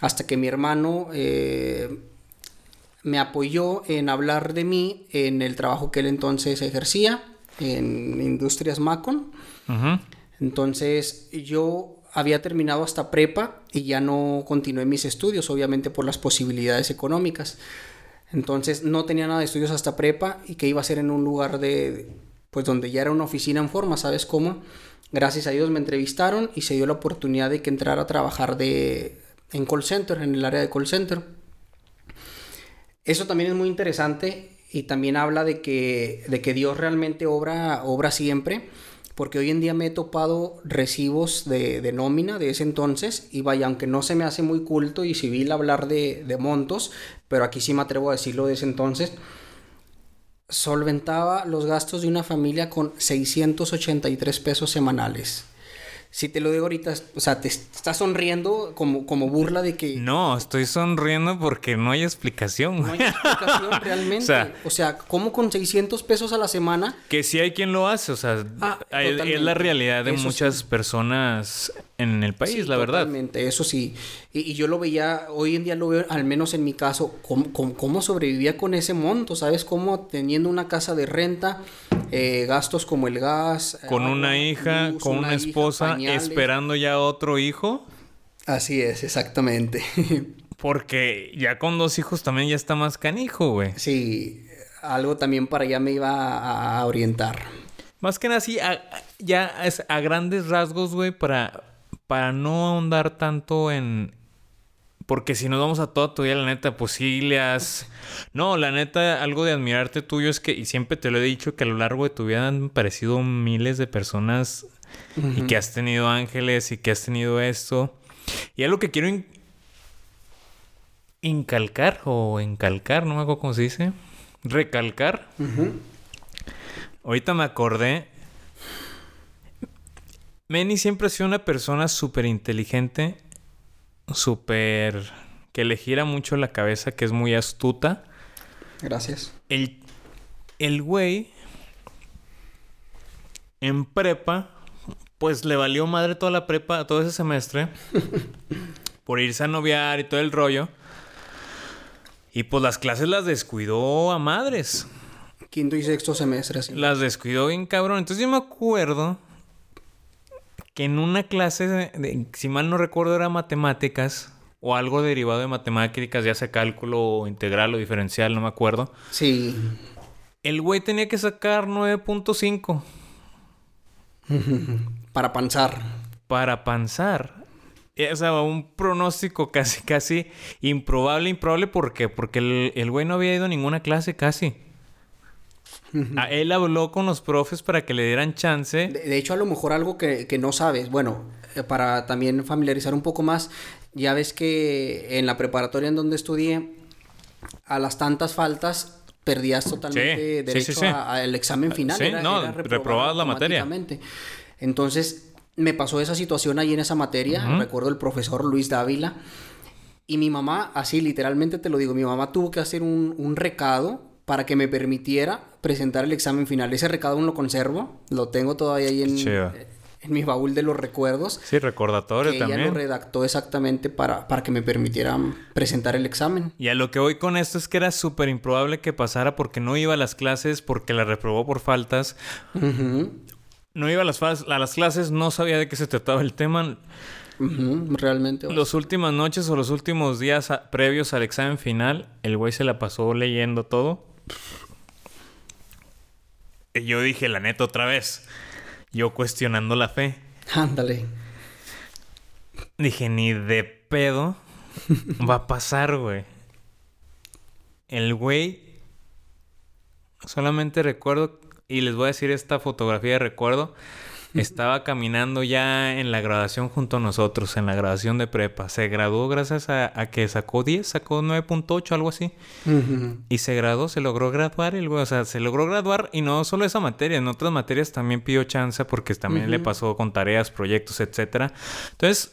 hasta que mi hermano eh, me apoyó en hablar de mí en el trabajo que él entonces ejercía en Industrias Macon. Entonces yo había terminado hasta prepa y ya no continué mis estudios, obviamente por las posibilidades económicas. Entonces no tenía nada de estudios hasta prepa y que iba a ser en un lugar de, pues donde ya era una oficina en forma, ¿sabes cómo? Gracias a Dios me entrevistaron y se dio la oportunidad de que entrara a trabajar de en call center, en el área de call center. Eso también es muy interesante y también habla de que, de que Dios realmente obra, obra siempre, porque hoy en día me he topado recibos de, nómina de ese entonces y vaya, aunque no se me hace muy culto y civil hablar de, de montos, pero aquí sí me atrevo a decirlo de ese entonces, solventaba los gastos de una familia con 683 pesos semanales si te lo digo ahorita, o sea, te estás sonriendo como, como burla de que... No, estoy sonriendo porque no hay explicación. No hay explicación <laughs> realmente. o, sea, ¿cómo con 600 pesos a la semana? Que sí hay quien lo hace, o sea, ah, es la realidad de muchas personas en el país, la verdad. Totalmente, eso sí. Y, yo lo veía, hoy en día lo veo, al menos en mi caso, cómo, cómo, sobrevivía con ese monto, ¿sabes? Cómo teniendo una casa de renta, eh, gastos como el gas. Con una hija, con una, esposa, esperando ya otro hijo. Así es, exactamente. <laughs> Porque ya con dos hijos también ya está más canijo, güey. Sí, algo también para allá me iba a, orientar. Más que nada, sí, ya es a grandes rasgos, güey, para para no ahondar tanto en... Porque si nos vamos a toda tu vida, la neta, pues sí le has... No, la neta, algo de admirarte tuyo es que, y siempre te lo he dicho, que a lo largo de tu vida han parecido miles de personas y que has tenido ángeles y que has tenido esto. Y algo que quiero incalcar o encalcar, no me acuerdo cómo se dice. Recalcar. Ahorita me acordé Manny siempre ha sido una persona súper inteligente, súper... que le gira mucho la cabeza, que es muy astuta. Gracias. El, el güey en prepa, pues le valió madre toda la prepa, todo ese semestre, <laughs> por irse a noviar y todo el rollo. Y pues las clases las descuidó a madres. Quinto y sexto semestre, Las descuidó bien cabrón. Entonces yo me acuerdo que en una clase, de, si mal no recuerdo, era matemáticas o algo derivado de matemáticas, ya sea cálculo integral o diferencial, no me acuerdo. Sí. El güey tenía que sacar 9.5. <laughs> Para panzar. Para panzar. O sea, un pronóstico casi, casi improbable, improbable, ¿por qué? Porque el, el güey no había ido a ninguna clase casi. A él habló con los profes para que le dieran chance. De, de hecho, a lo mejor algo que, que no sabes, bueno, eh, para también familiarizar un poco más, ya ves que en la preparatoria en donde estudié, a las tantas faltas perdías totalmente Sí, derecho sí, al examen final. Sí, no, reprobabas la materia. Entonces, me pasó esa situación ahí en esa materia. Recuerdo el profesor Luis Dávila. Y mi mamá, así literalmente te lo digo, mi mamá tuvo que hacer un, un recado para que me permitiera presentar el examen final. Ese recado aún lo conservo, lo tengo todavía ahí en, Chido. en mi baúl de los recuerdos. Sí, recordatorio Que ella lo también. redactó exactamente para, para que me permitieran presentar el examen. Y a lo que voy con esto es que era súper improbable que pasara porque no iba a las clases, porque la reprobó por faltas. No iba a las, fal- a las clases, no sabía de qué se trataba el tema. realmente. Las últimas noches o los últimos días a- previos al examen final, el güey se la pasó leyendo todo. Y yo dije, la neta, otra vez. Yo cuestionando la fe. Ándale. Dije, ni de pedo va a pasar, güey. El güey. Solamente recuerdo. Y les voy a decir esta fotografía de recuerdo. <laughs> Estaba caminando ya en la graduación junto a nosotros, en la graduación de prepa. Se graduó gracias a, a que sacó 10, sacó 9.8, algo así. Y se graduó, se logró graduar el güey. O sea, se logró graduar y no solo esa materia, en otras materias también pidió chance porque también le pasó con tareas, proyectos, etcétera. Entonces,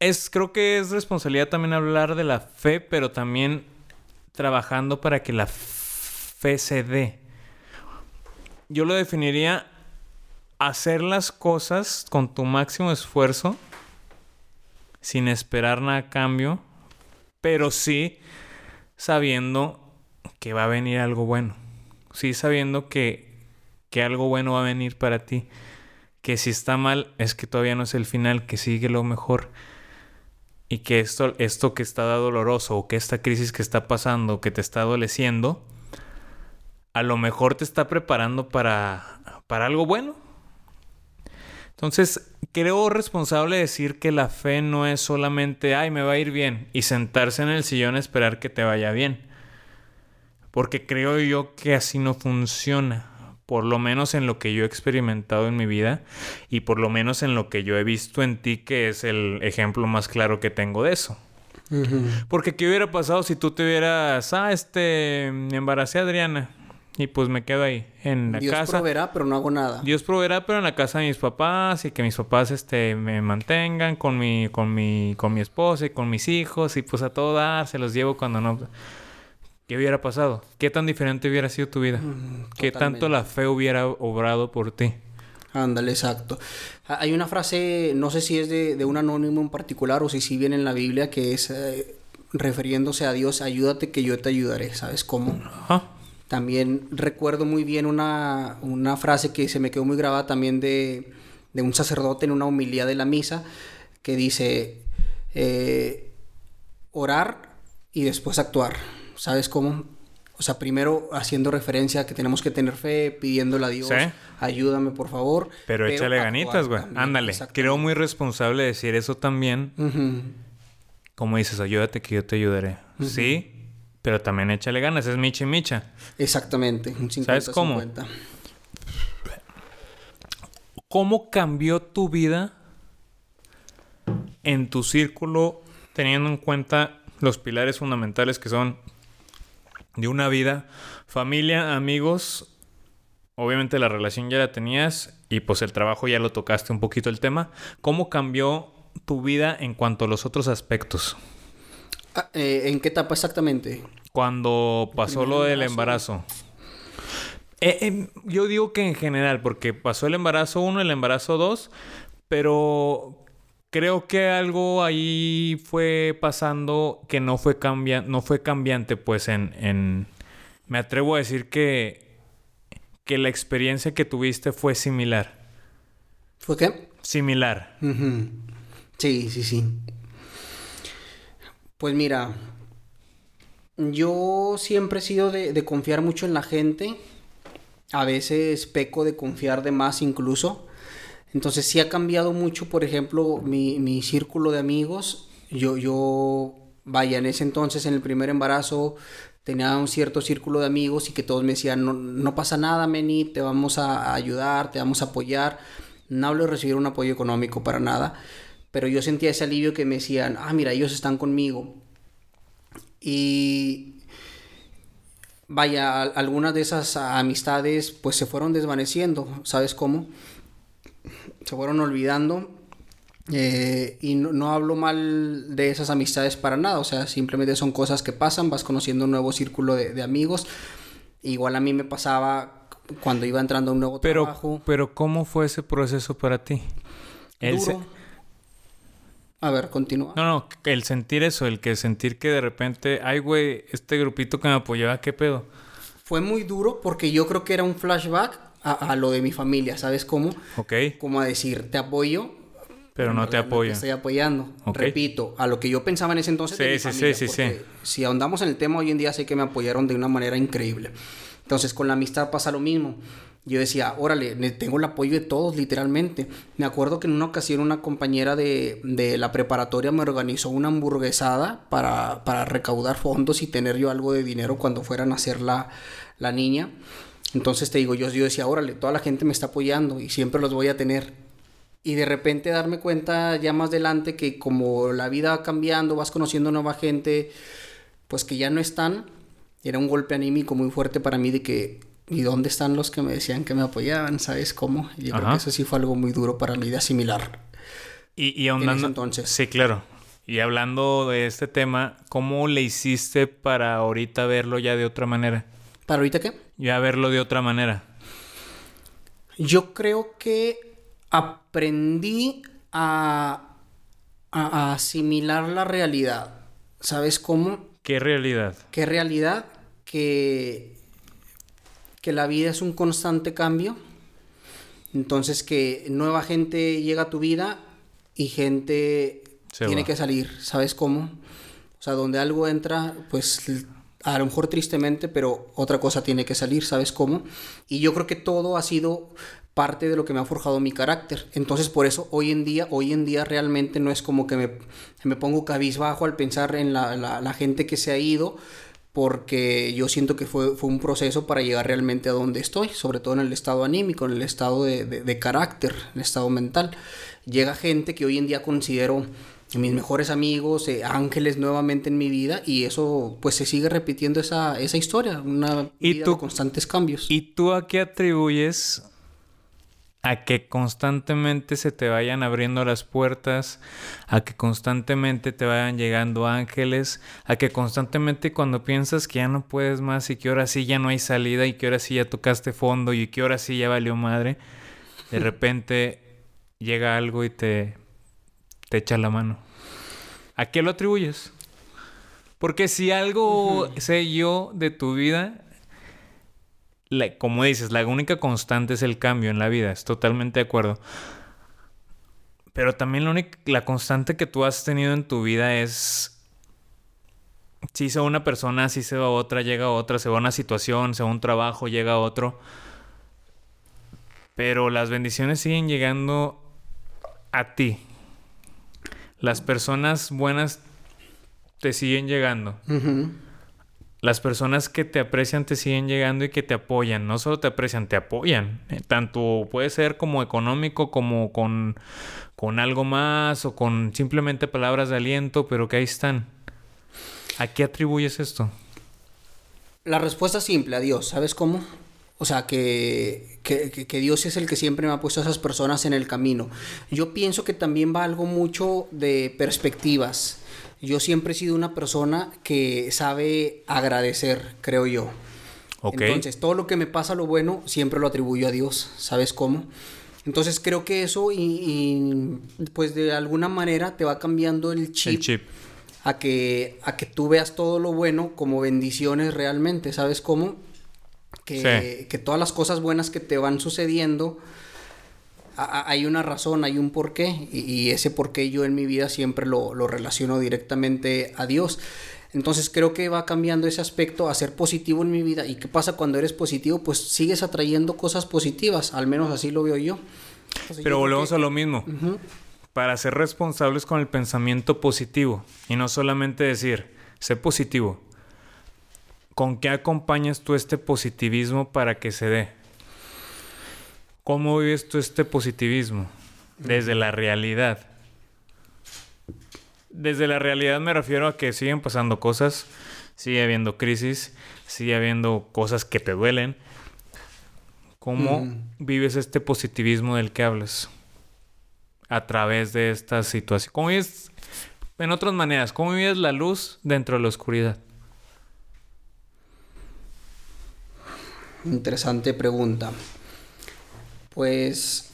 es, creo que es responsabilidad también hablar de la fe, pero también trabajando para que la fe se dé. Yo lo definiría hacer las cosas con tu máximo esfuerzo, sin esperar nada a cambio, pero sí sabiendo que va a venir algo bueno. Sí sabiendo que, que algo bueno va a venir para ti. Que si está mal es que todavía no es el final, que sigue lo mejor. Y que esto, esto que está doloroso o que esta crisis que está pasando, que te está adoleciendo, a lo mejor te está preparando para, para algo bueno. Entonces, creo responsable decir que la fe no es solamente, ay, me va a ir bien, y sentarse en el sillón a esperar que te vaya bien. Porque creo yo que así no funciona. Por lo menos en lo que yo he experimentado en mi vida y por lo menos en lo que yo he visto en ti, que es el ejemplo más claro que tengo de eso. Porque ¿qué hubiera pasado si tú te hubieras, ah, este, me embaracé a Adriana y pues me quedo ahí en la Dios casa? proveerá, pero no hago nada. Dios proveerá, pero en la casa de mis papás y que mis papás este me mantengan con mi con mi con mi esposa y con mis hijos y pues a todo dar, se los llevo cuando no ¿Qué hubiera pasado? ¿Qué tan diferente hubiera sido tu vida? ¿Qué tanto la fe hubiera obrado por ti? Ándale, exacto. Ha- Hay una frase, no sé si es de, de un anónimo en particular o si sí viene en la Biblia, que es eh, refiriéndose a Dios, ayúdate que yo te ayudaré, ¿sabes cómo? Ajá. También recuerdo muy bien una, una frase que se me quedó muy grabada también de, de un sacerdote en una homilía de la misa, que dice, eh, orar y después actuar, ¿sabes cómo? O sea, primero haciendo referencia a que tenemos que tener fe, pidiéndole a Dios, Sí. ayúdame por favor. Pero, échale actuar ganitas, güey. Ándale. Creo muy responsable decir eso también. Como dices, ayúdate que yo te ayudaré. Sí, pero también échale ganas. Es micha y micha. Exactamente, un 50 ¿Sabes cómo? 50. ¿Cómo cambió tu vida en tu círculo teniendo en cuenta los pilares fundamentales que son de una vida, familia, amigos, obviamente la relación ya la tenías y pues el trabajo ya lo tocaste un poquito el tema. ¿Cómo cambió tu vida en cuanto a los otros aspectos? Ah, eh, ¿En qué etapa exactamente? Cuando pasó lo del embarazo. Eh, eh, yo digo que en general, porque pasó el embarazo 1, el embarazo 2, pero creo que algo ahí fue pasando que no fue, cambia no fue cambiante, pues en, en... Me atrevo a decir que, que la experiencia que tuviste fue similar. ¿Fue qué? Similar. Sí, sí, sí. Pues mira, yo siempre he sido de, confiar mucho en la gente. A veces peco de confiar de más incluso. Entonces sí ha cambiado mucho, por ejemplo, mi, mi círculo de amigos. Yo, yo, vaya, en ese entonces, en el primer embarazo, tenía un cierto círculo de amigos y que todos me decían, no, no pasa nada, Meni, te vamos a ayudar, te vamos a apoyar. No hablo de recibir un apoyo económico para nada, pero yo sentía ese alivio que me decían, ah, mira, ellos están conmigo. Y vaya, algunas de esas amistades pues se fueron desvaneciendo, ¿sabes cómo? Se fueron olvidando eh, y no, hablo mal de esas amistades para nada, o sea, simplemente son cosas que pasan, vas conociendo un nuevo círculo de, amigos. Igual a mí me pasaba cuando iba entrando a un nuevo pero, trabajo. Pero ¿cómo fue ese proceso para ti? Duro. A ver, continúa. No, no, el sentir eso, el que sentir que de repente, ay, güey, este grupito que me apoyaba, ¿qué pedo? Fue muy duro porque yo creo que era un flashback a, lo de mi familia, ¿sabes cómo? Ok. Como a decir, te apoyo, pero no te apoya. te estoy apoyando. Repito, a lo que yo pensaba en ese entonces. Sí, sí, sí, sí, Si ahondamos en el tema hoy en día, sé que me apoyaron de una manera increíble. Entonces, con la amistad pasa lo mismo. Yo decía, órale, tengo el apoyo de todos, literalmente. Me acuerdo que en una ocasión una compañera de, de la preparatoria me organizó una hamburguesada para, para, recaudar fondos y tener yo algo de dinero cuando fueran a hacer la, la niña. Entonces te digo, yo, yo decía, órale, toda la gente me está apoyando y siempre los voy a tener y de repente darme cuenta ya más adelante que como la vida va cambiando, vas conociendo nueva gente, pues que ya no están, era un golpe anímico muy fuerte para mí de que, ¿y dónde están los que me decían que me apoyaban? ¿Sabes cómo? Y yo creo que eso sí fue algo muy duro para mí de asimilar. Y, y ahondando, entonces. Sí, claro. Y hablando de este tema, ¿cómo le hiciste para ahorita verlo ya de otra manera? ¿Para ahorita qué? Ya verlo de otra manera. Yo creo que aprendí a, asimilar la realidad. ¿Sabes cómo? ¿Qué realidad? ¿Qué realidad? Que, que la vida es un constante cambio. Entonces que nueva gente llega a tu vida y gente tiene que salir. ¿Sabes cómo? O sea, donde algo entra, pues a lo mejor tristemente, pero otra cosa tiene que salir, ¿sabes cómo? Y yo creo que todo ha sido parte de lo que me ha forjado mi carácter. Entonces por eso hoy en día, hoy en día realmente no es como que me, me pongo cabizbajo al pensar en la, la, gente que se ha ido, porque yo siento que fue, fue, un proceso para llegar realmente a donde estoy, sobre todo en el estado anímico, en el estado de, de, carácter, en el estado mental. Llega gente que hoy en día considero mis mejores amigos, eh, ángeles nuevamente en mi vida y eso pues se sigue repitiendo esa, esa historia, una vida de constantes cambios. ¿Y tú a qué atribuyes a que constantemente se te vayan abriendo las puertas, a que constantemente te vayan llegando ángeles, a que constantemente cuando piensas que ya no puedes más y que ahora sí ya no hay salida y que ahora sí ya tocaste fondo y que ahora sí ya valió madre, de <laughs> repente llega algo y te, te echa la mano. ¿A qué lo atribuyes? Porque si algo sé yo de tu vida como dices, la única constante es el cambio en la vida, es totalmente de acuerdo. Pero también la, única, la constante que tú has tenido en tu vida es... Si se va una persona, si se va otra, llega otra, se va una situación, se va un trabajo, llega otro. Pero las bendiciones siguen llegando a ti. Las personas buenas te siguen llegando las personas que te aprecian te siguen llegando y que te apoyan. No solo te aprecian, te apoyan. Eh, tanto puede ser como económico, como con, con algo más o con simplemente palabras de aliento, pero que ahí están. ¿A qué atribuyes esto? La respuesta es simple, a Dios. ¿Sabes cómo? O sea, que, que, que, Dios es el que siempre me ha puesto a esas personas en el camino. Yo pienso que también va algo mucho de perspectivas. Yo siempre he sido una persona que sabe agradecer, creo yo. Entonces, todo lo que me pasa lo bueno, siempre lo atribuyo a Dios. ¿Sabes cómo? Entonces, creo que eso, y, pues de alguna manera te va cambiando el chip, A, que, a que tú veas todo lo bueno como bendiciones realmente. ¿Sabes cómo? Que, que todas las cosas buenas que te van sucediendo hay una razón, hay un porqué, y, ese porqué yo en mi vida siempre lo, relaciono directamente a Dios. Entonces creo que va cambiando ese aspecto a ser positivo en mi vida. ¿Y qué pasa cuando eres positivo? Pues sigues atrayendo cosas positivas, al menos así lo veo yo. Pero volvemos a lo mismo. Para ser responsables con el pensamiento positivo y no solamente decir, sé positivo. ¿con qué acompañas tú este positivismo para que se dé? ¿Cómo vives tú este positivismo? Desde la realidad. Desde la realidad me refiero a que siguen pasando cosas, sigue habiendo crisis, sigue habiendo cosas que te duelen. ¿Cómo Mm. vives este positivismo del que hablas? A través de esta situación. ¿Cómo vives, en otras maneras, cómo vives la luz dentro de la oscuridad? Interesante pregunta. Pues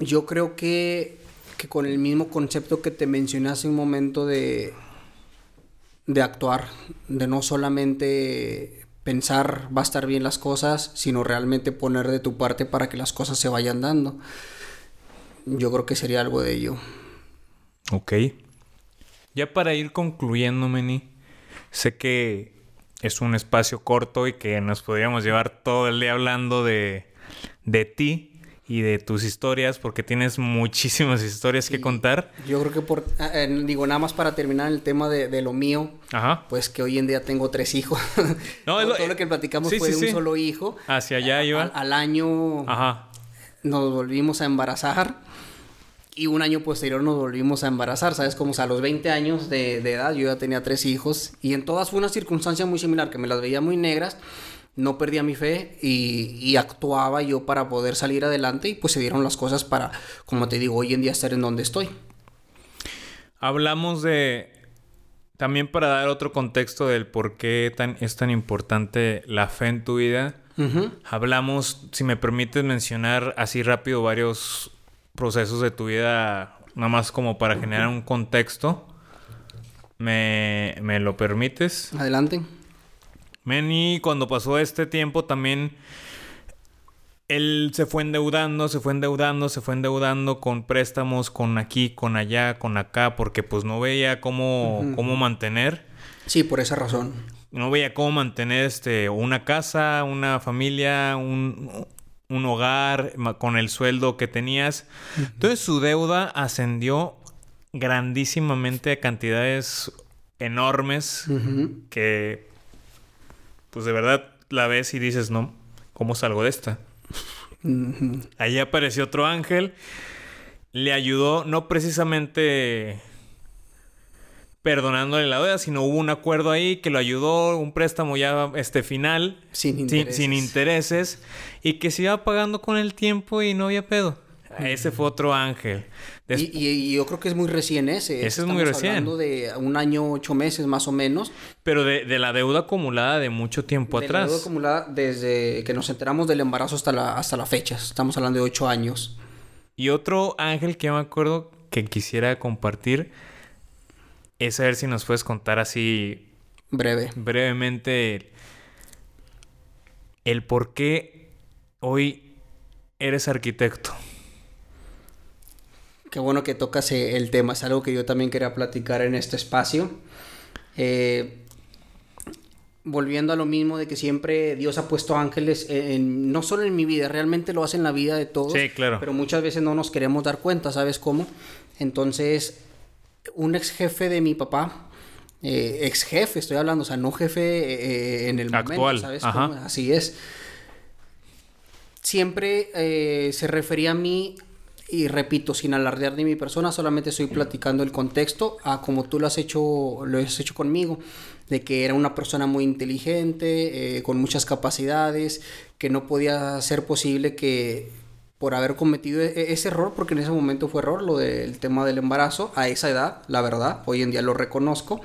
yo creo que, que con el mismo concepto que te mencioné hace un momento de, de actuar, de no solamente pensar va a estar bien las cosas, sino realmente poner de tu parte para que las cosas se vayan dando. Yo creo que sería algo de ello. Ok. Ya para ir concluyendo, Meni, sé que es un espacio corto y que nos podríamos llevar todo el día hablando de, de ti y de tus historias, porque tienes <laughs> muchísimas historias que contar. Yo creo que por, ah, eh, digo, nada más para terminar el tema de, de lo mío, Ajá. pues que hoy en día tengo tres hijos. <laughs> No, es todo, lo- todo lo que platicamos sí, fue sí, de un solo hijo. Hacia allá iba. Al, al año Ajá. nos volvimos a embarazar y un año posterior nos volvimos a embarazar, ¿sabes? Como o sea, a los 20 años de, de edad yo ya tenía tres hijos y en todas fue una circunstancia muy similar, que me las veía muy negras, no perdía mi fe y, y actuaba yo para poder salir adelante y pues se dieron las cosas para, como te digo, hoy en día estar en donde estoy. Hablamos de. También para dar otro contexto del por qué tan, es tan importante la fe en tu vida. Hablamos, si me permites mencionar así rápido varios procesos de tu vida, nada más como para generar un contexto. ¿Me, me lo permites? Adelante. Manny, cuando pasó este tiempo también, él se fue endeudando, se fue endeudando, se fue endeudando con préstamos, con aquí, con allá, con acá, porque pues no veía cómo, cómo mantener. Sí, por esa razón. No veía cómo mantener este, una casa, una familia, un, un hogar con el sueldo que tenías. Entonces su deuda ascendió grandísimamente a cantidades enormes que pues de verdad la ves y dices, no, ¿cómo salgo de esta? Allí apareció otro ángel, le ayudó no precisamente perdonándole la deuda, sino hubo un acuerdo ahí que lo ayudó, un préstamo ya este final, Sin intereses. sin intereses, y que se iba pagando con el tiempo y no había pedo. Ese fue otro ángel. Des- Y, y- y yo creo que es muy recién ese. Ese es muy Estamos recién. hablando de un año, ocho meses más o menos. Pero de, de la deuda acumulada de mucho tiempo De la atrás. deuda acumulada desde que nos enteramos del embarazo hasta la, hasta la fecha. Estamos hablando de ocho años. Y otro ángel que me acuerdo que quisiera compartir es a ver si nos puedes contar así Breve. brevemente el por qué hoy eres arquitecto. Qué bueno que tocas eh, el tema. Es algo que yo también quería platicar en este espacio. Eh, volviendo a lo mismo de que siempre Dios ha puesto ángeles en- en- no solo en mi vida, realmente lo hace en la vida de todos. Sí, claro. Pero muchas veces no nos queremos dar cuenta, ¿sabes cómo? Entonces, un ex jefe de mi papá, eh, ex jefe, estoy hablando, o sea, no jefe eh, en el Actual, momento, ¿sabes ajá. cómo? Así es. Siempre eh, se refería a mí, y repito, sin alardear de mi persona, solamente estoy platicando el contexto a como tú lo has hecho, lo has hecho conmigo, de que era una persona muy inteligente, eh, con muchas capacidades, que no podía ser posible que por haber cometido e- ese error, porque en ese momento fue error, lo del tema del embarazo, a esa edad, la verdad, hoy en día lo reconozco,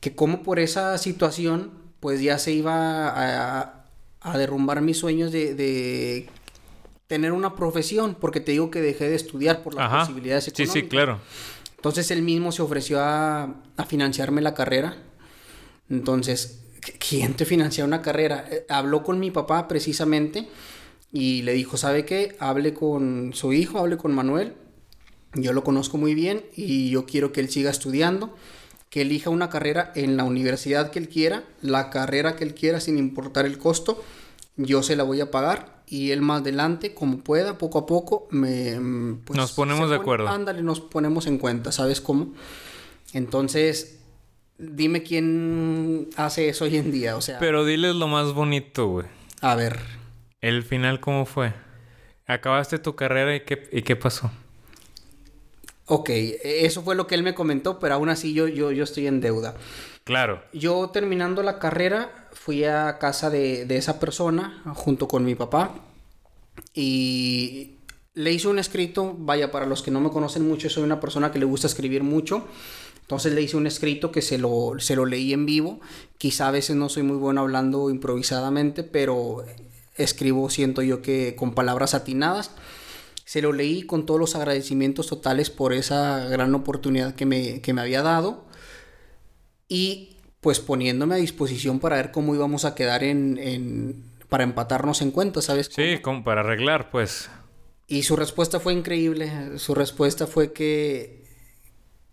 que como por esa situación, pues ya se iba a, a derrumbar mis sueños de, de tener una profesión, porque te digo que dejé de estudiar por las Ajá. posibilidades Sí, económicas. sí, claro. Entonces él mismo se ofreció a, a financiarme la carrera. Entonces, ¿qui- ¿quién te financia una carrera? Eh, Habló con mi papá precisamente y le dijo, ¿sabe qué? Hable con su hijo, hable con Manuel. Yo lo conozco muy bien y yo quiero que él siga estudiando, que elija una carrera en la universidad que él quiera, la carrera que él quiera sin importar el costo. Yo se la voy a pagar y él más adelante, como pueda, poco a poco, me... pues, Nos ponemos de acuerdo. Ándale, nos ponemos en cuenta, ¿sabes cómo? Entonces, dime quién hace eso hoy en día, o sea... Pero diles lo más bonito, güey. A ver. ¿El final cómo fue? ¿Acabaste tu carrera y qué, y qué pasó? Ok, eso fue lo que él me comentó, pero aún así yo, yo, yo estoy en deuda. Claro. Yo terminando la carrera fui a casa de, de esa persona junto con mi papá y le hice un escrito, vaya, para los que no me conocen mucho, soy una persona que le gusta escribir mucho. Entonces le hice un escrito que se lo, se lo leí en vivo. Quizá a veces no soy muy bueno hablando improvisadamente, pero escribo, siento yo que con palabras atinadas. Se lo leí con todos los agradecimientos totales por esa gran oportunidad que me, que me había dado. Y pues poniéndome a disposición para ver cómo íbamos a quedar en, en para empatarnos en cuentas, ¿sabes? Sí, como para arreglar, pues. Y su respuesta fue increíble. Su respuesta fue que,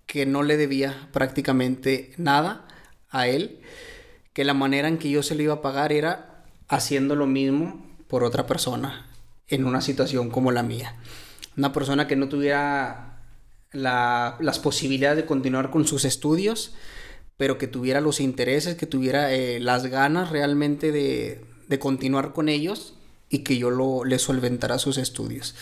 que no le debía prácticamente nada a él. Que la manera en que yo se lo iba a pagar era haciendo lo mismo por otra persona en una situación como la mía. Una persona que no tuviera la, las posibilidades de continuar con sus estudios, pero que tuviera los intereses, que tuviera eh, las ganas realmente de, de continuar con ellos y que yo lo, le solventara sus estudios.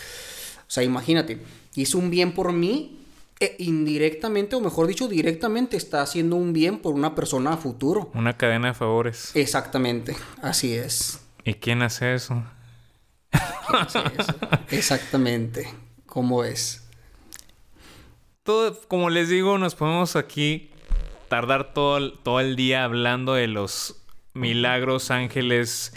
O sea, imagínate, hizo un bien por mí, e indirectamente, o mejor dicho, directamente está haciendo un bien por una persona a futuro. Una cadena de favores. Exactamente, así es. ¿Y quién hace eso? ¿Quién hace eso? Exactamente, ¿cómo es? Todo, como les digo, nos podemos aquí tardar todo todo el día hablando de los milagros, ángeles,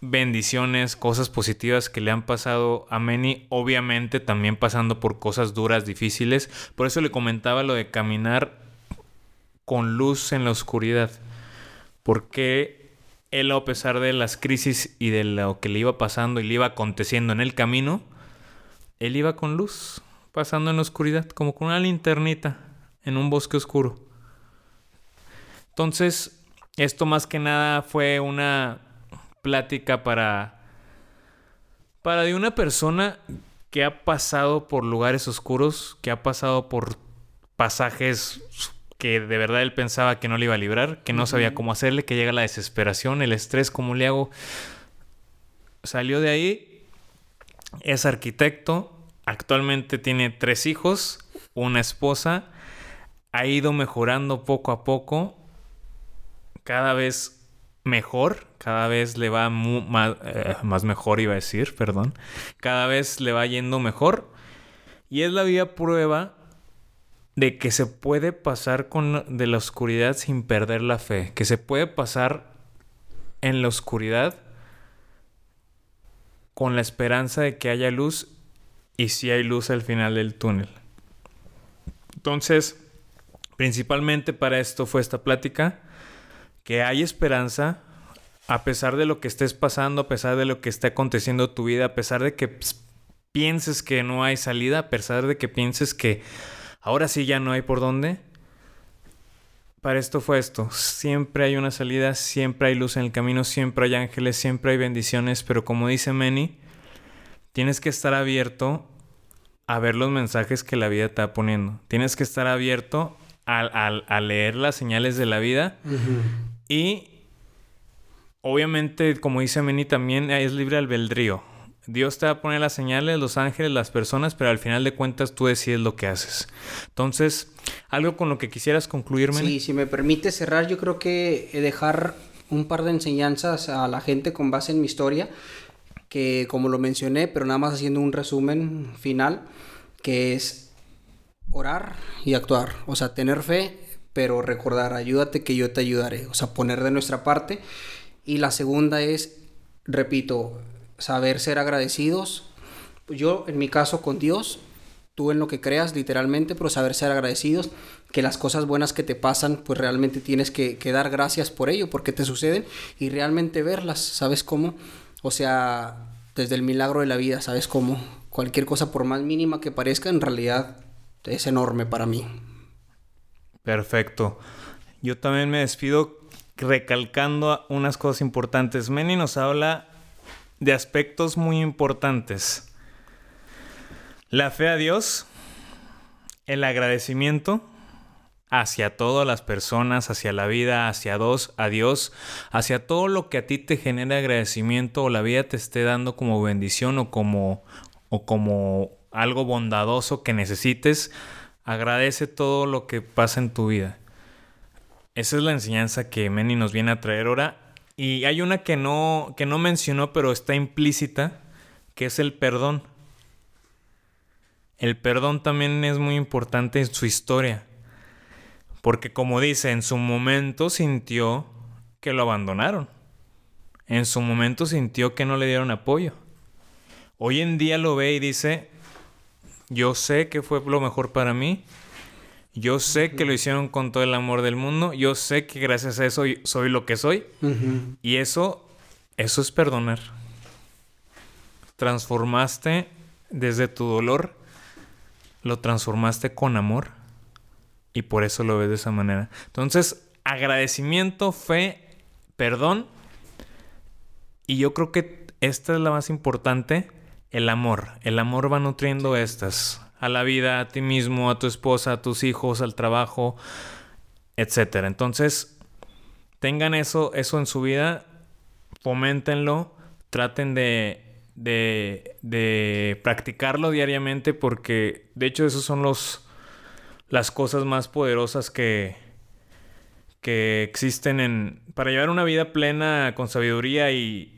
bendiciones, cosas positivas que le han pasado a Manny, obviamente también pasando por cosas duras, difíciles. Por eso le comentaba lo de caminar con luz en la oscuridad. Porque él, a pesar de las crisis y de lo que le iba pasando y le iba aconteciendo en el camino, él iba con luz, pasando en la oscuridad, como con una linternita en un bosque oscuro. Entonces, esto más que nada fue una plática para para de una persona que ha pasado por lugares oscuros, que ha pasado por pasajes que de verdad él pensaba que no le iba a librar, que no sabía cómo hacerle, que llega la desesperación, el estrés, ¿cómo le hago? Salió de ahí, es arquitecto, actualmente tiene tres hijos, una esposa, ha ido mejorando poco a poco, cada vez mejor, cada vez le va más, eh, más, mejor, iba a decir, perdón, cada vez le va yendo mejor. Y es la vía prueba de que se puede pasar con, de la oscuridad sin perder la fe, que se puede pasar en la oscuridad con la esperanza de que haya luz y si hay luz al final del túnel. Entonces, principalmente para esto fue esta plática que hay esperanza a pesar de lo que estés pasando, a pesar de lo que esté aconteciendo en tu vida, a pesar de que pienses que no hay salida, a pesar de que pienses que ahora sí ya no hay por dónde. Para esto fue esto. Siempre hay una salida, siempre hay luz en el camino, siempre hay ángeles, siempre hay bendiciones, pero como dice Manny, tienes que estar abierto a ver los mensajes que la vida te va poniendo. Tienes que estar abierto a, a leer las señales de la vida y obviamente, como dice Meni, también es libre albedrío. Dios te va a poner las señales, los ángeles, las personas, pero al final de cuentas tú decides lo que haces. Entonces, algo con lo que quisieras concluir, Meni. Sí, si me permite cerrar, yo creo que dejar un par de enseñanzas a la gente con base en mi historia, que como lo mencioné, pero nada más haciendo un resumen final, que es orar y actuar, o sea, tener fe pero recordar, ayúdate que yo te ayudaré, o sea, poner de nuestra parte. Y la segunda es, repito, saber ser agradecidos. Yo, en mi caso, con Dios, tú en lo que creas, literalmente, pero saber ser agradecidos, que las cosas buenas que te pasan, pues realmente tienes que, que dar gracias por ello, porque te suceden, y realmente verlas, ¿sabes cómo? O sea, desde el milagro de la vida, ¿sabes cómo? Cualquier cosa, por más mínima que parezca, en realidad es enorme para mí. Perfecto. Yo también me despido recalcando unas cosas importantes. Meni nos habla de aspectos muy importantes. La fe a Dios, el agradecimiento, hacia todas las personas, hacia la vida, hacia a Dios, hacia todo lo que a ti te genera agradecimiento o la vida te esté dando como bendición o como, o como algo bondadoso que necesites, agradece todo lo que pasa en tu vida. Esa es la enseñanza que Meni nos viene a traer ahora. Y hay una que no, que no mencionó, pero está implícita, que es el perdón. El perdón también es muy importante en su historia. Porque como dice, en su momento sintió que lo abandonaron. En su momento sintió que no le dieron apoyo. Hoy en día lo ve y dice, yo sé que fue lo mejor para mí. Yo sé que lo hicieron con todo el amor del mundo. Yo sé que gracias a eso soy lo que soy. Y eso, eso es perdonar. Transformaste desde tu dolor, lo transformaste con amor y por eso lo ves de esa manera. Entonces, agradecimiento, fe, perdón. Y yo creo que esta es la más importante, el amor. El amor va nutriendo estas. A la vida, a ti mismo, a tu esposa, a tus hijos, al trabajo, etc. Entonces, tengan eso, eso en su vida, foméntenlo, traten de, de, de practicarlo diariamente porque, de hecho, esos son los las cosas más poderosas que, que existen en, para llevar una vida plena con sabiduría y,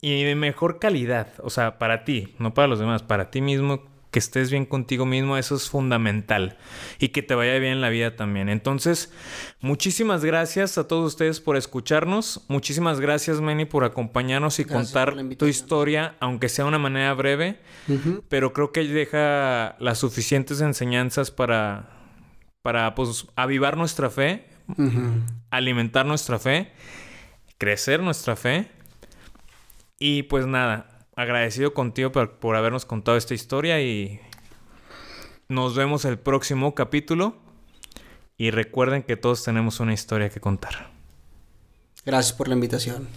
y de mejor calidad. O sea, para ti, no para los demás, para ti mismo, que estés bien contigo mismo, eso es fundamental. Y que te vaya bien en la vida también. Entonces, muchísimas gracias a todos ustedes por escucharnos. Muchísimas gracias, Manny, por acompañarnos y contar tu historia, aunque sea de una manera breve. Pero creo que deja las suficientes enseñanzas para, para pues, avivar nuestra fe, alimentar nuestra fe, crecer nuestra fe. Y pues nada, agradecido contigo por, habernos contado esta historia y nos vemos el próximo capítulo. Y recuerden que todos tenemos una historia que contar. Gracias por la invitación.